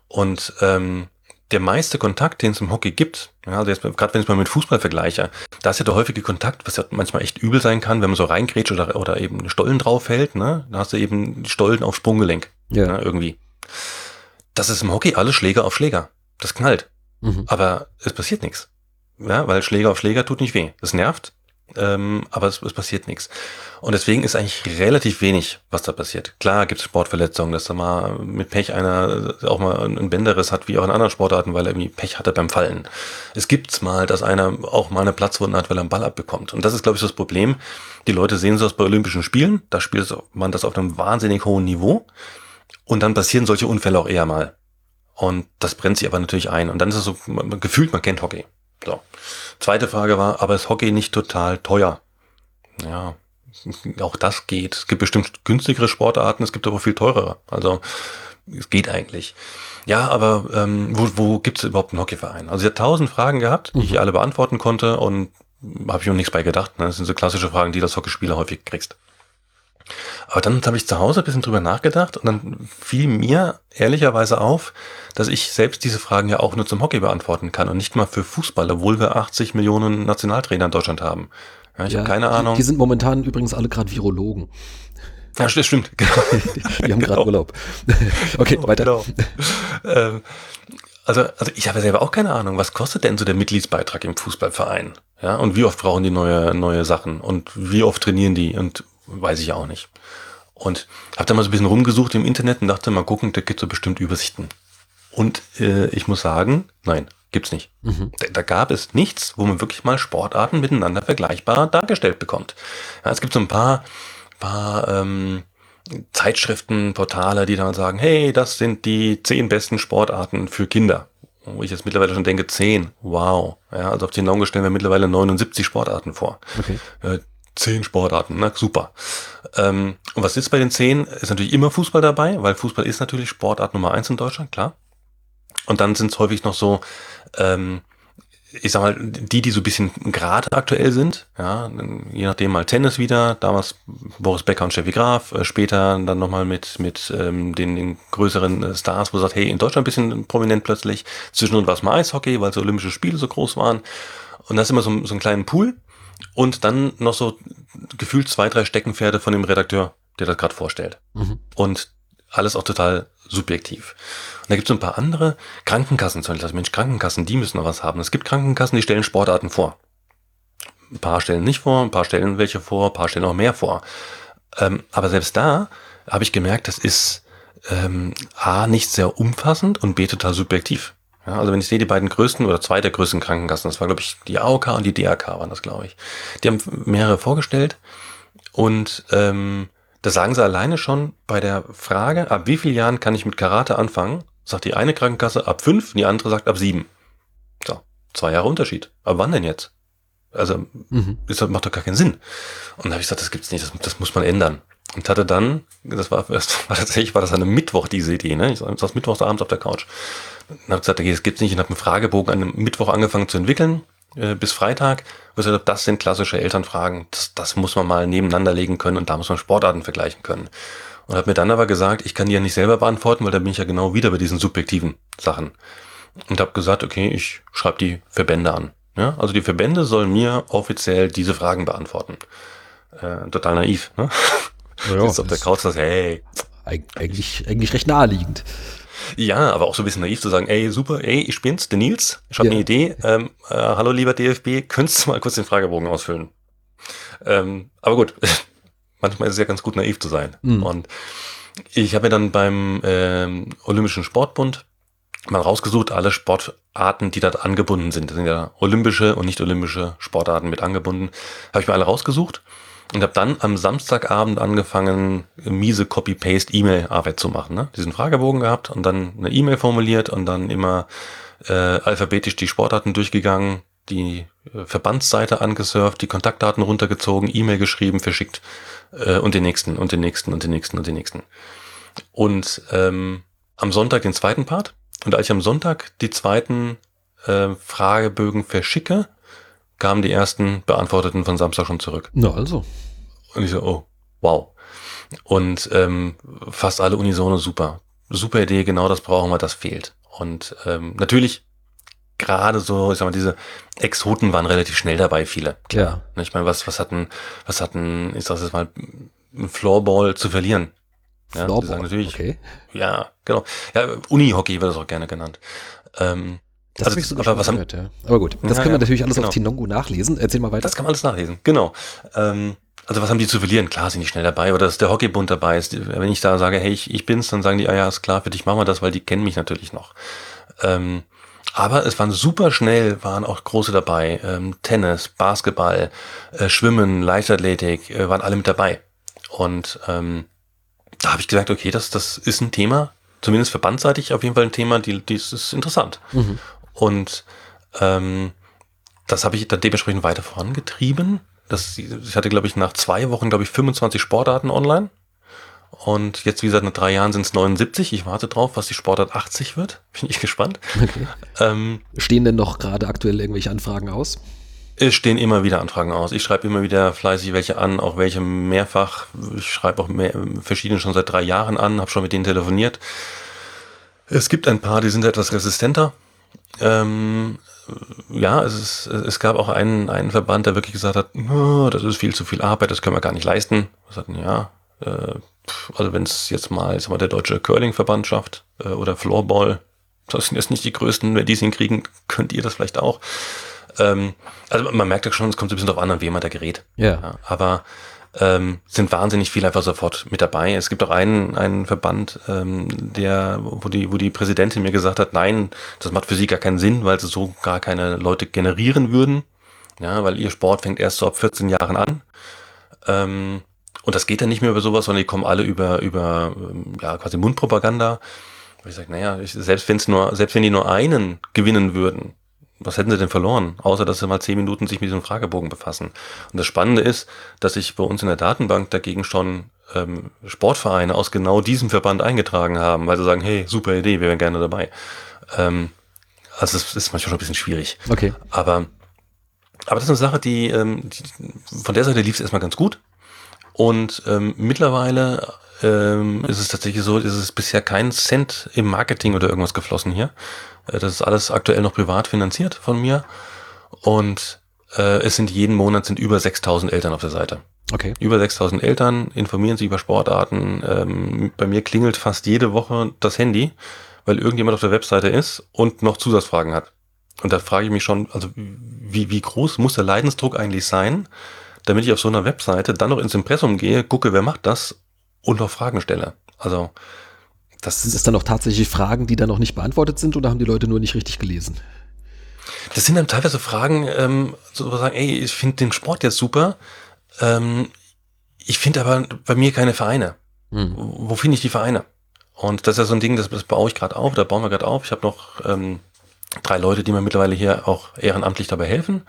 Und ähm, der meiste Kontakt, den es im Hockey gibt, ja, also gerade wenn ich mal mit Fußball vergleiche, da ist ja der häufige Kontakt, was ja manchmal echt übel sein kann, wenn man so reingrätscht oder, oder eben Stollen draufhält, ne? Da hast du eben Stollen auf Sprunggelenk. Ja. Ne, irgendwie. Das ist im Hockey alles Schläger auf Schläger. Das knallt. Mhm. Aber es passiert nichts. Ja, weil Schläger auf Schläger tut nicht weh. Das nervt, ähm, aber es, es passiert nichts. Und deswegen ist eigentlich relativ wenig, was da passiert. Klar gibt es Sportverletzungen, dass da mal mit Pech einer auch mal ein Bänderriss hat, wie auch in anderen Sportarten, weil er irgendwie Pech hatte beim Fallen. Es gibt's mal, dass einer auch mal eine Platzwunde hat, weil er einen Ball abbekommt. Und das ist, glaube ich, das Problem. Die Leute sehen das bei Olympischen Spielen, da spielt man das auf einem wahnsinnig hohen Niveau. Und dann passieren solche Unfälle auch eher mal. Und das brennt sich aber natürlich ein. Und dann ist es so, man, gefühlt, man kennt Hockey. So. Zweite Frage war, aber ist Hockey nicht total teuer? Ja, auch das geht. Es gibt bestimmt günstigere Sportarten, es gibt aber viel teurere. Also es geht eigentlich. Ja, aber ähm, wo, wo gibt es überhaupt einen Hockeyverein? Also sie hat tausend Fragen gehabt, die mhm. ich alle beantworten konnte und habe ich mir nichts bei gedacht. Ne? Das sind so klassische Fragen, die das Hockeyspieler häufig kriegst. Aber dann habe ich zu Hause ein bisschen drüber nachgedacht und dann fiel mir ehrlicherweise auf, dass ich selbst diese Fragen ja auch nur zum Hockey beantworten kann und nicht mal für Fußball, obwohl wir 80 Millionen Nationaltrainer in Deutschland haben. Ja, ich ja, habe keine Ahnung. Die, die sind momentan übrigens alle gerade Virologen. Ja, das stimmt. Genau. Die, die haben gerade genau. Urlaub. okay, genau, weiter. Genau. Ähm, also, also ich habe selber auch keine Ahnung, was kostet denn so der Mitgliedsbeitrag im Fußballverein? Ja, und wie oft brauchen die neue, neue Sachen? Und wie oft trainieren die? Und weiß ich auch nicht. Und habe da mal so ein bisschen rumgesucht im Internet und dachte, mal gucken, da gibt es so bestimmt Übersichten. Und äh, ich muss sagen, nein, gibt's nicht. Mhm. Da, da, gab es nichts, wo man wirklich mal Sportarten miteinander vergleichbar dargestellt bekommt. Ja, es gibt so ein paar, paar ähm, Zeitschriften, Portale, die dann sagen, hey, das sind die zehn besten Sportarten für Kinder. Wo ich jetzt mittlerweile schon denke, zehn, wow. Ja, also auf den Augen stellen wir mittlerweile 79 Sportarten vor. Okay. Äh, zehn Sportarten, na super. Ähm, und was ist bei den zehn? Ist natürlich immer Fußball dabei, weil Fußball ist natürlich Sportart Nummer eins in Deutschland, klar. Und dann sind es häufig noch so, ähm, ich sag mal, die, die so ein bisschen gerade aktuell sind, ja, je nachdem mal Tennis wieder, damals Boris Becker und Steffi Graf, äh, später dann nochmal mit, mit ähm, den, den größeren äh, Stars, wo sagt, hey, in Deutschland ein bisschen prominent plötzlich, zwischendurch war es mal Eishockey, weil so Olympische Spiele so groß waren. Und das ist immer so, so einen kleinen Pool. Und dann noch so gefühlt zwei, drei Steckenpferde von dem Redakteur, der das gerade vorstellt. Mhm. Und alles auch total subjektiv. Und da gibt es ein paar andere Krankenkassen, zum Beispiel, also Mensch, Krankenkassen, die müssen noch was haben. Es gibt Krankenkassen, die stellen Sportarten vor. Ein paar stellen nicht vor, ein paar stellen welche vor, ein paar stellen auch mehr vor. Ähm, aber selbst da habe ich gemerkt, das ist ähm, A, nicht sehr umfassend und B, total subjektiv. Ja, also wenn ich sehe, die beiden größten oder zwei der größten Krankenkassen, das war glaube ich die AOK und die DRK waren das, glaube ich. Die haben mehrere vorgestellt und ähm, da sagen sie alleine schon bei der Frage, ab wie vielen Jahren kann ich mit Karate anfangen, sagt die eine Krankenkasse ab fünf, die andere sagt ab sieben. So, zwei Jahre Unterschied. Aber wann denn jetzt? Also, mhm. das macht doch gar keinen Sinn. Und da habe ich gesagt, das gibt's nicht, das, das muss man ändern. Und hatte dann, das war, das war tatsächlich, war das an einem Mittwoch diese Idee, ne? Ich saß mittwochs abends auf der Couch. Und habe gesagt, okay, das gibt's nicht. Und habe einen Fragebogen an einem Mittwoch angefangen zu entwickeln, äh, bis Freitag. Und gesagt, das sind klassische Elternfragen. Das, das muss man mal nebeneinander legen können und da muss man Sportarten vergleichen können. Und habe mir dann aber gesagt, ich kann die ja nicht selber beantworten, weil da bin ich ja genau wieder bei diesen subjektiven Sachen. Und habe gesagt, okay, ich schreibe die Verbände an. Ja, also die Verbände sollen mir offiziell diese Fragen beantworten. Äh, total naiv, ne? Ja, Jetzt auf der Couch das, hey. Eigentlich, eigentlich recht naheliegend. Ja, aber auch so ein bisschen naiv zu sagen, ey, super, ey, ich bin's, der Nils, ich habe ja. eine Idee. Ähm, äh, hallo lieber DFB, könntest du mal kurz den Fragebogen ausfüllen? Ähm, aber gut, manchmal ist es ja ganz gut naiv zu sein. Mhm. Und ich habe mir dann beim ähm, Olympischen Sportbund mal rausgesucht, alle Sportarten, die dort angebunden sind. Das sind ja olympische und nicht olympische Sportarten mit angebunden. Habe ich mir alle rausgesucht und habe dann am Samstagabend angefangen, miese Copy-Paste-E-Mail-Arbeit zu machen. Ne? Diesen Fragebogen gehabt und dann eine E-Mail formuliert und dann immer äh, alphabetisch die Sportarten durchgegangen, die äh, Verbandsseite angesurft, die Kontaktdaten runtergezogen, E-Mail geschrieben, verschickt äh, und den nächsten und den nächsten und den nächsten und den nächsten. Und ähm, am Sonntag den zweiten Part. Und als ich am Sonntag die zweiten äh, Fragebögen verschicke, kamen die ersten Beantworteten von Samstag schon zurück. Na also. Und ich so, oh, wow. Und ähm, fast alle unisono super. Super Idee, genau das brauchen wir, das fehlt. Und ähm, natürlich gerade so, ich sag mal, diese Exoten waren relativ schnell dabei, viele. Klar. Ja. Ich meine, was, was hatten, was hatten, ich sag jetzt mal, ein Floorball zu verlieren? Ja, Floorball, sagen natürlich, okay. Ja, genau. Ja, Uni-Hockey wird das auch gerne genannt. Ähm, das also, aber, was haben, gehört, ja. aber gut, das ja, können wir natürlich alles genau. auf Tinongo nachlesen. Erzähl mal weiter. Das kann man alles nachlesen, genau. Ähm, also was haben die zu verlieren? Klar sind die schnell dabei, oder dass der Hockeybund dabei ist. Wenn ich da sage, hey, ich, ich bin's, dann sagen die, ah ja, ist klar, für dich machen wir das, weil die kennen mich natürlich noch. Ähm, aber es waren super schnell, waren auch große dabei. Ähm, Tennis, Basketball, äh, Schwimmen, Leichtathletik, äh, waren alle mit dabei. Und ähm, da habe ich gesagt, okay, das, das ist ein Thema, zumindest verbandseitig auf jeden Fall ein Thema, die, die ist interessant. Mhm. Und ähm, das habe ich dann dementsprechend weiter vorangetrieben. Das, ich hatte, glaube ich, nach zwei Wochen, glaube ich, 25 Sportarten online. Und jetzt, wie gesagt, nach drei Jahren sind es 79. Ich warte drauf, was die Sportart 80 wird. Bin ich gespannt. Okay. Ähm, Stehen denn noch gerade aktuell irgendwelche Anfragen aus? Es stehen immer wieder Anfragen aus. Ich schreibe immer wieder fleißig welche an, auch welche mehrfach. Ich schreibe auch mehr, verschiedene schon seit drei Jahren an, habe schon mit denen telefoniert. Es gibt ein paar, die sind etwas resistenter. Ähm, ja, es, ist, es gab auch einen, einen Verband, der wirklich gesagt hat, oh, das ist viel zu viel Arbeit, das können wir gar nicht leisten. Wir sagten, ja, äh, also wenn es jetzt mal, jetzt mal der deutsche Curling-Verband schafft äh, oder Floorball, das sind jetzt nicht die größten, wenn die es hinkriegen, könnt ihr das vielleicht auch. Ähm, also man merkt ja schon, es kommt so ein bisschen darauf an, an wem man da gerät. Ja. ja aber ähm, sind wahnsinnig viel einfach sofort mit dabei. Es gibt auch einen, einen Verband, ähm, der, wo die, wo die Präsidentin mir gesagt hat, nein, das macht für sie gar keinen Sinn, weil sie so gar keine Leute generieren würden. Ja, weil ihr Sport fängt erst so ab 14 Jahren an. Ähm, und das geht dann nicht mehr über sowas, sondern die kommen alle über, über ähm, ja, quasi Mundpropaganda. Und ich sage, naja, ich, selbst, wenn's nur, selbst wenn die nur einen gewinnen würden, was hätten sie denn verloren? Außer, dass sie mal zehn Minuten sich mit diesem Fragebogen befassen. Und das Spannende ist, dass sich bei uns in der Datenbank dagegen schon ähm, Sportvereine aus genau diesem Verband eingetragen haben, weil sie sagen, hey, super Idee, wir wären gerne dabei. Ähm, also es ist manchmal schon ein bisschen schwierig. Okay. Aber, aber das ist eine Sache, die, ähm, die von der Seite lief es erstmal ganz gut. Und ähm, mittlerweile ähm, ist es tatsächlich so, ist es bisher kein Cent im Marketing oder irgendwas geflossen hier. Äh, das ist alles aktuell noch privat finanziert von mir. Und äh, es sind jeden Monat sind über 6000 Eltern auf der Seite. Okay. Über 6000 Eltern informieren sich über Sportarten. Ähm, bei mir klingelt fast jede Woche das Handy, weil irgendjemand auf der Webseite ist und noch Zusatzfragen hat. Und da frage ich mich schon, also wie, wie groß muss der Leidensdruck eigentlich sein, damit ich auf so einer Webseite dann noch ins Impressum gehe, gucke, wer macht das und noch Fragen stelle. Also das sind es dann auch tatsächlich Fragen, die dann noch nicht beantwortet sind oder haben die Leute nur nicht richtig gelesen? Das sind dann teilweise Fragen, ähm, sozusagen, ey, ich finde den Sport jetzt super, ähm, ich finde aber bei mir keine Vereine. Hm. Wo finde ich die Vereine? Und das ist ja so ein Ding, das, das baue ich gerade auf, da bauen wir gerade auf. Ich habe noch ähm, drei Leute, die mir mittlerweile hier auch ehrenamtlich dabei helfen.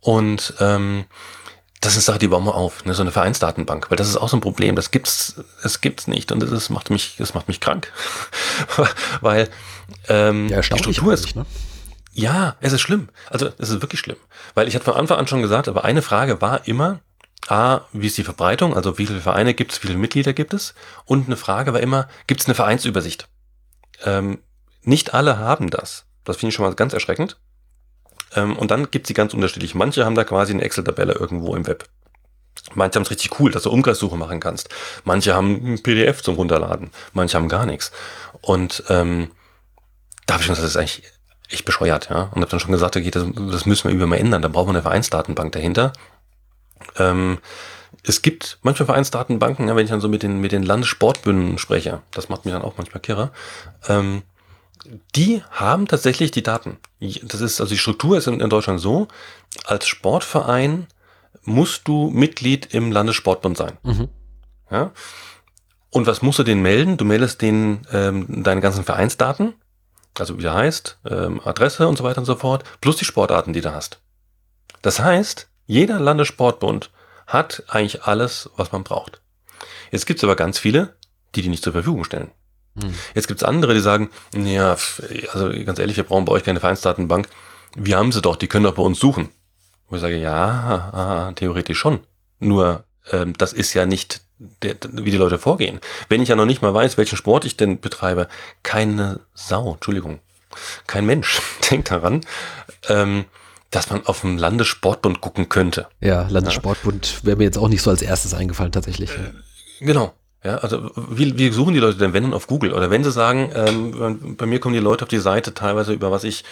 Und ähm, das ist eine Sache, die bauen wir auf, ne? so eine Vereinsdatenbank, weil das ist auch so ein Problem. Das gibt's, es gibt's nicht und das macht mich, das macht mich krank, weil ähm, ja, die Struktur ist. Ne? Ja, es ist schlimm. Also es ist wirklich schlimm, weil ich hatte von Anfang an schon gesagt, aber eine Frage war immer, a, wie ist die Verbreitung, also wie viele Vereine gibt es, wie viele Mitglieder gibt es, und eine Frage war immer, gibt es eine Vereinsübersicht? Ähm, nicht alle haben das. Das finde ich schon mal ganz erschreckend. Ähm, und dann gibt sie ganz unterschiedlich. Manche haben da quasi eine Excel-Tabelle irgendwo im Web. Manche haben es richtig cool, dass du Umkreissuche machen kannst. Manche haben ein PDF zum Runterladen. Manche haben gar nichts. Und ähm, da habe ich schon gesagt, das ist eigentlich echt bescheuert, ja. Und habe dann schon gesagt, okay, das, das müssen wir über mal ändern. Da brauchen wir eine Vereinsdatenbank dahinter. Ähm, es gibt manchmal Vereinsdatenbanken, ja, wenn ich dann so mit den, mit den Landessportbünden spreche, das macht mich dann auch manchmal kirre, ähm, die haben tatsächlich die Daten. Das ist, also die Struktur ist in, in Deutschland so, als Sportverein musst du Mitglied im Landessportbund sein. Mhm. Ja? Und was musst du denen melden? Du meldest denen ähm, deine ganzen Vereinsdaten, also wie er heißt, ähm, Adresse und so weiter und so fort, plus die Sportarten, die du hast. Das heißt, jeder Landessportbund hat eigentlich alles, was man braucht. Jetzt gibt es aber ganz viele, die die nicht zur Verfügung stellen. Hm. Jetzt gibt es andere, die sagen, ja, also ganz ehrlich, wir brauchen bei euch keine Vereinsdatenbank. Wir haben sie doch, die können doch bei uns suchen. Wo ich sage, ja, aha, theoretisch schon. Nur, ähm, das ist ja nicht, der, wie die Leute vorgehen. Wenn ich ja noch nicht mal weiß, welchen Sport ich denn betreibe, keine Sau, Entschuldigung, kein Mensch denkt daran, ähm, dass man auf dem Landessportbund gucken könnte. Ja, Landessportbund wäre mir jetzt auch nicht so als erstes eingefallen, tatsächlich. Äh, genau. Ja, also wie, wie suchen die Leute denn, wenn dann auf Google? Oder wenn sie sagen, ähm, bei mir kommen die Leute auf die Seite teilweise über was ich,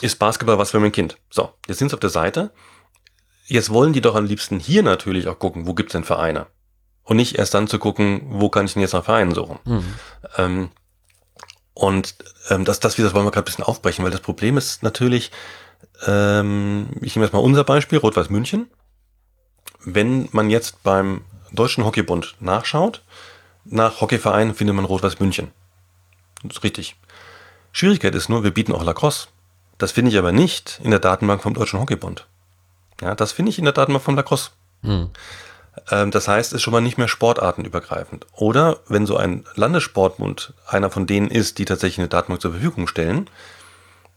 ist Basketball was für mein Kind. So, jetzt sind sie auf der Seite. Jetzt wollen die doch am liebsten hier natürlich auch gucken, wo gibt's denn Vereine? Und nicht erst dann zu gucken, wo kann ich denn jetzt nach Vereinen suchen? Mhm. Ähm, und ähm, das, das, das wollen wir gerade ein bisschen aufbrechen, weil das Problem ist natürlich, ähm, ich nehme jetzt mal unser Beispiel, Rot-Weiß München. Wenn man jetzt beim Deutschen Hockeybund nachschaut, nach Hockeyverein findet man Rot-Weiß München. Das ist richtig. Schwierigkeit ist nur, wir bieten auch Lacrosse. Das finde ich aber nicht in der Datenbank vom Deutschen Hockeybund. Ja, das finde ich in der Datenbank vom Lacrosse. Mhm. Ähm, das heißt, es ist schon mal nicht mehr sportartenübergreifend. Oder wenn so ein Landessportbund einer von denen ist, die tatsächlich eine Datenbank zur Verfügung stellen,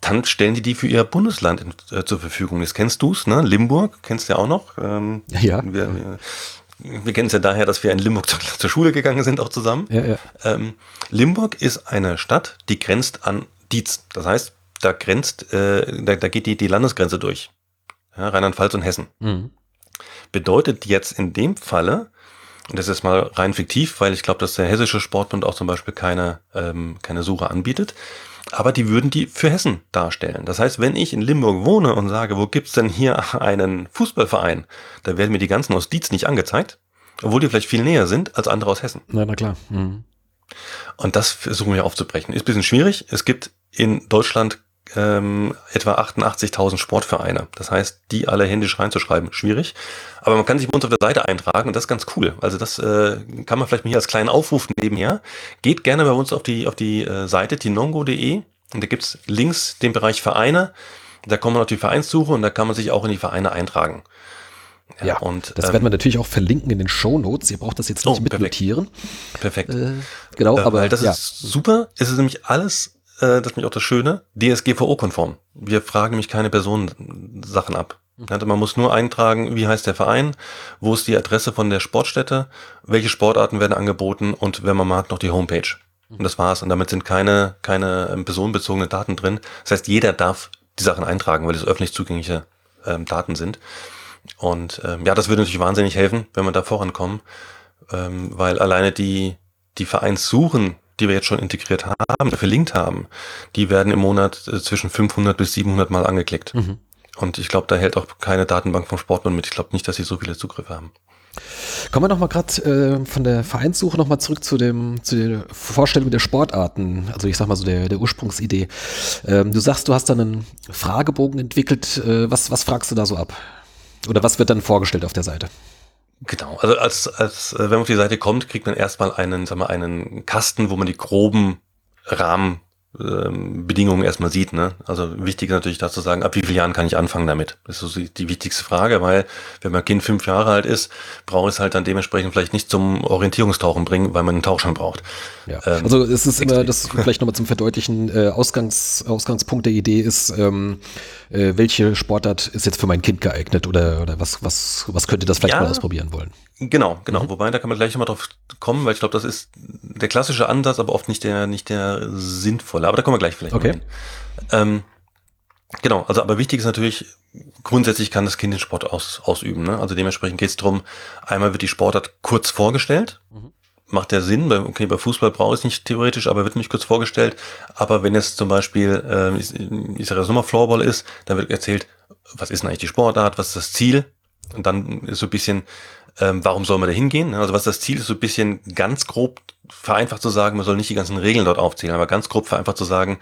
dann stellen die die für ihr Bundesland in, äh, zur Verfügung. Jetzt kennst du's, ne? Limburg kennst du ja auch noch. Ähm, ja. Wir, wir, wir kennen es ja daher, dass wir in Limburg zur, zur Schule gegangen sind, auch zusammen. Ja, ja. Ähm, Limburg ist eine Stadt, die grenzt an Dietz. Das heißt, da grenzt, äh, da, da geht die, die Landesgrenze durch. Ja, Rheinland-Pfalz und Hessen. Mhm. Bedeutet jetzt in dem Falle, und das ist mal rein fiktiv, weil ich glaube, dass der Hessische Sportbund auch zum Beispiel keine, ähm, keine Suche anbietet, aber die würden die für Hessen darstellen. Das heißt, wenn ich in Limburg wohne und sage, wo gibt's denn hier einen Fußballverein, da werden mir die ganzen aus Dietz nicht angezeigt, obwohl die vielleicht viel näher sind als andere aus Hessen. Na, na klar. Mhm. Und das versuchen wir aufzubrechen. Ist ein bisschen schwierig. Es gibt in Deutschland ähm, etwa 88.000 Sportvereine. Das heißt, die alle händisch reinzuschreiben, schwierig. Aber man kann sich bei uns auf der Seite eintragen und das ist ganz cool. Also das äh, kann man vielleicht mal hier als kleinen Aufruf nebenher. Geht gerne bei uns auf die, auf die äh, Seite tinongo.de und da gibt's links den Bereich Vereine. Da kommt man auf die Vereinssuche und da kann man sich auch in die Vereine eintragen. Ja, und das ähm, werden wir natürlich auch verlinken in den Show Notes. Ihr braucht das jetzt nicht Oh, perfekt. mitnotieren. Perfekt. Äh, genau, Äh, aber das ja. ist super. Es ist nämlich alles, äh, das ist nämlich auch das Schöne, DSGVO-konform. Wir fragen nämlich keine Personensachen ab. Mhm. Also man muss nur eintragen, wie heißt der Verein, wo ist die Adresse von der Sportstätte, welche Sportarten werden angeboten und wenn man mag, noch die Homepage. Mhm. Und das war's. Und damit sind keine, keine ähm, personenbezogenen Daten drin. Das heißt, jeder darf die Sachen eintragen, weil es öffentlich zugängliche ähm, Daten sind. Und ähm, ja, das würde natürlich wahnsinnig helfen, wenn wir da vorankommen, ähm, weil alleine die, die Vereinssuchen, die wir jetzt schon integriert haben, verlinkt haben, die werden im Monat äh, zwischen 500 bis 700 Mal angeklickt. Mhm. Und ich glaube, da hält auch keine Datenbank vom Sportbund mit. Ich glaube nicht, dass sie so viele Zugriffe haben. Kommen wir noch mal gerade äh, von der Vereinssuche noch mal zurück zu dem zu der Vorstellung der Sportarten. Also ich sag mal so der, der Ursprungsidee. Ähm, du sagst, du hast dann einen Fragebogen entwickelt. Äh, was was fragst du da so ab? Oder was wird dann vorgestellt auf der Seite? Genau, also als, als äh, wenn man auf die Seite kommt, kriegt man erstmal einen, sagen wir, einen Kasten, wo man die groben Rahmen ähm, Bedingungen erstmal sieht. Ne? Also wichtig ist natürlich da zu sagen, ab wie vielen Jahren kann ich anfangen damit? Das ist so die, wichtigste Frage, weil wenn mein Kind fünf Jahre alt ist, brauche ich es halt dann dementsprechend vielleicht nicht zum Orientierungstauchen bringen, weil man einen Tauchschein braucht. Ja. Ähm, also es ist immer, extrem. das vielleicht nochmal zum Verdeutlichen, äh, Ausgangs, Ausgangspunkt der Idee ist, ähm, äh, welche Sportart ist jetzt für mein Kind geeignet oder, oder was, was, was könnte das vielleicht Ja. mal ausprobieren wollen? Genau, genau. Mhm. Wobei, da kann man gleich nochmal drauf kommen, weil ich glaube, das ist der klassische Ansatz, aber oft nicht der, nicht der sinnvolle. Aber da kommen wir gleich vielleicht Okay. hin. Ähm, genau, also aber wichtig ist natürlich, grundsätzlich kann das Kind den Sport aus, ausüben. Ne? Also dementsprechend geht es darum, einmal wird die Sportart kurz vorgestellt. Mhm. Macht der Sinn, weil, okay, bei Fußball brauche ich es nicht theoretisch, aber wird nicht kurz vorgestellt. Aber wenn es zum Beispiel, ähm, ich, ich sage jetzt nochmal Floorball ist, dann wird erzählt, was ist denn eigentlich die Sportart, was ist das Ziel? Und dann ist so ein bisschen, ähm, warum soll man da hingehen? Also was das Ziel ist, so ein bisschen ganz grob vereinfacht zu sagen, man soll nicht die ganzen Regeln dort aufzählen, aber ganz grob vereinfacht zu sagen,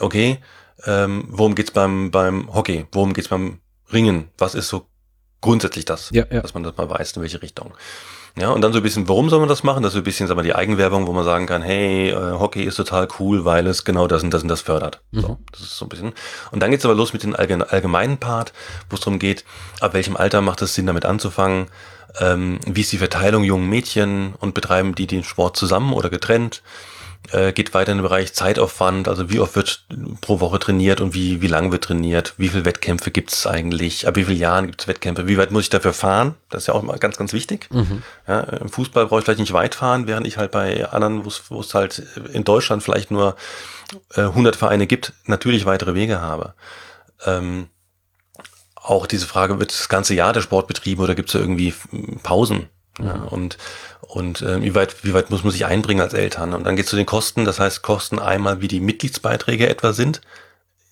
okay, ähm, worum geht's beim, beim Hockey? Worum geht's beim Ringen? Was ist so grundsätzlich das, Ja, ja. dass man das mal weiß, in welche Richtung. Ja, und dann so ein bisschen, warum soll man das machen? Das ist so ein bisschen, sagen wir, die Eigenwerbung, wo man sagen kann, hey, äh, Hockey ist total cool, weil es genau das und das und das fördert. So, das ist so ein bisschen. Und dann geht's aber los mit dem allgemein- allgemeinen Part, wo es darum geht, ab welchem Alter macht es Sinn, damit anzufangen, ähm, wie ist die Verteilung jungen Mädchen und betreiben die den Sport zusammen oder getrennt? Äh, geht weiter in den Bereich Zeitaufwand, also wie oft wird pro Woche trainiert und wie, wie lang wird trainiert, wie viele Wettkämpfe gibt es eigentlich, ab wie vielen Jahren gibt es Wettkämpfe, wie weit muss ich dafür fahren, das ist ja auch immer ganz, ganz wichtig. Ja, Im Fußball brauche ich vielleicht nicht weit fahren, während ich halt bei anderen, wo es- wo es halt in Deutschland vielleicht nur äh, 100 Vereine gibt, natürlich weitere Wege habe. Ähm, auch diese Frage, wird das ganze Jahr der Sport betrieben oder gibt es da irgendwie Pausen? Ja, und und äh, wie, weit, wie weit muss man sich einbringen als Eltern? Und dann geht es zu den Kosten, das heißt Kosten einmal, wie die Mitgliedsbeiträge etwa sind,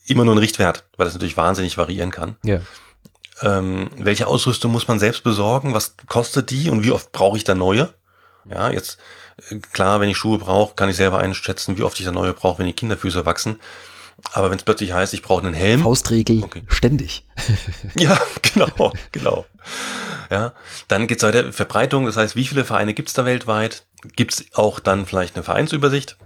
immer nur ein Richtwert, weil das natürlich wahnsinnig variieren kann. Ja. Ähm, welche Ausrüstung muss man selbst besorgen? Was kostet die und wie oft brauche ich da neue? Ja, jetzt äh, klar, wenn ich Schuhe brauche, kann ich selber einschätzen, wie oft ich da neue brauche, wenn die Kinderfüße wachsen. Aber wenn es plötzlich heißt, ich brauche einen Helm, Faustregel Okay. ständig. ja, genau, genau. Ja, dann geht's weiter, Verbreitung, das heißt, wie viele Vereine gibt's da weltweit? Gibt's auch dann vielleicht eine Vereinsübersicht?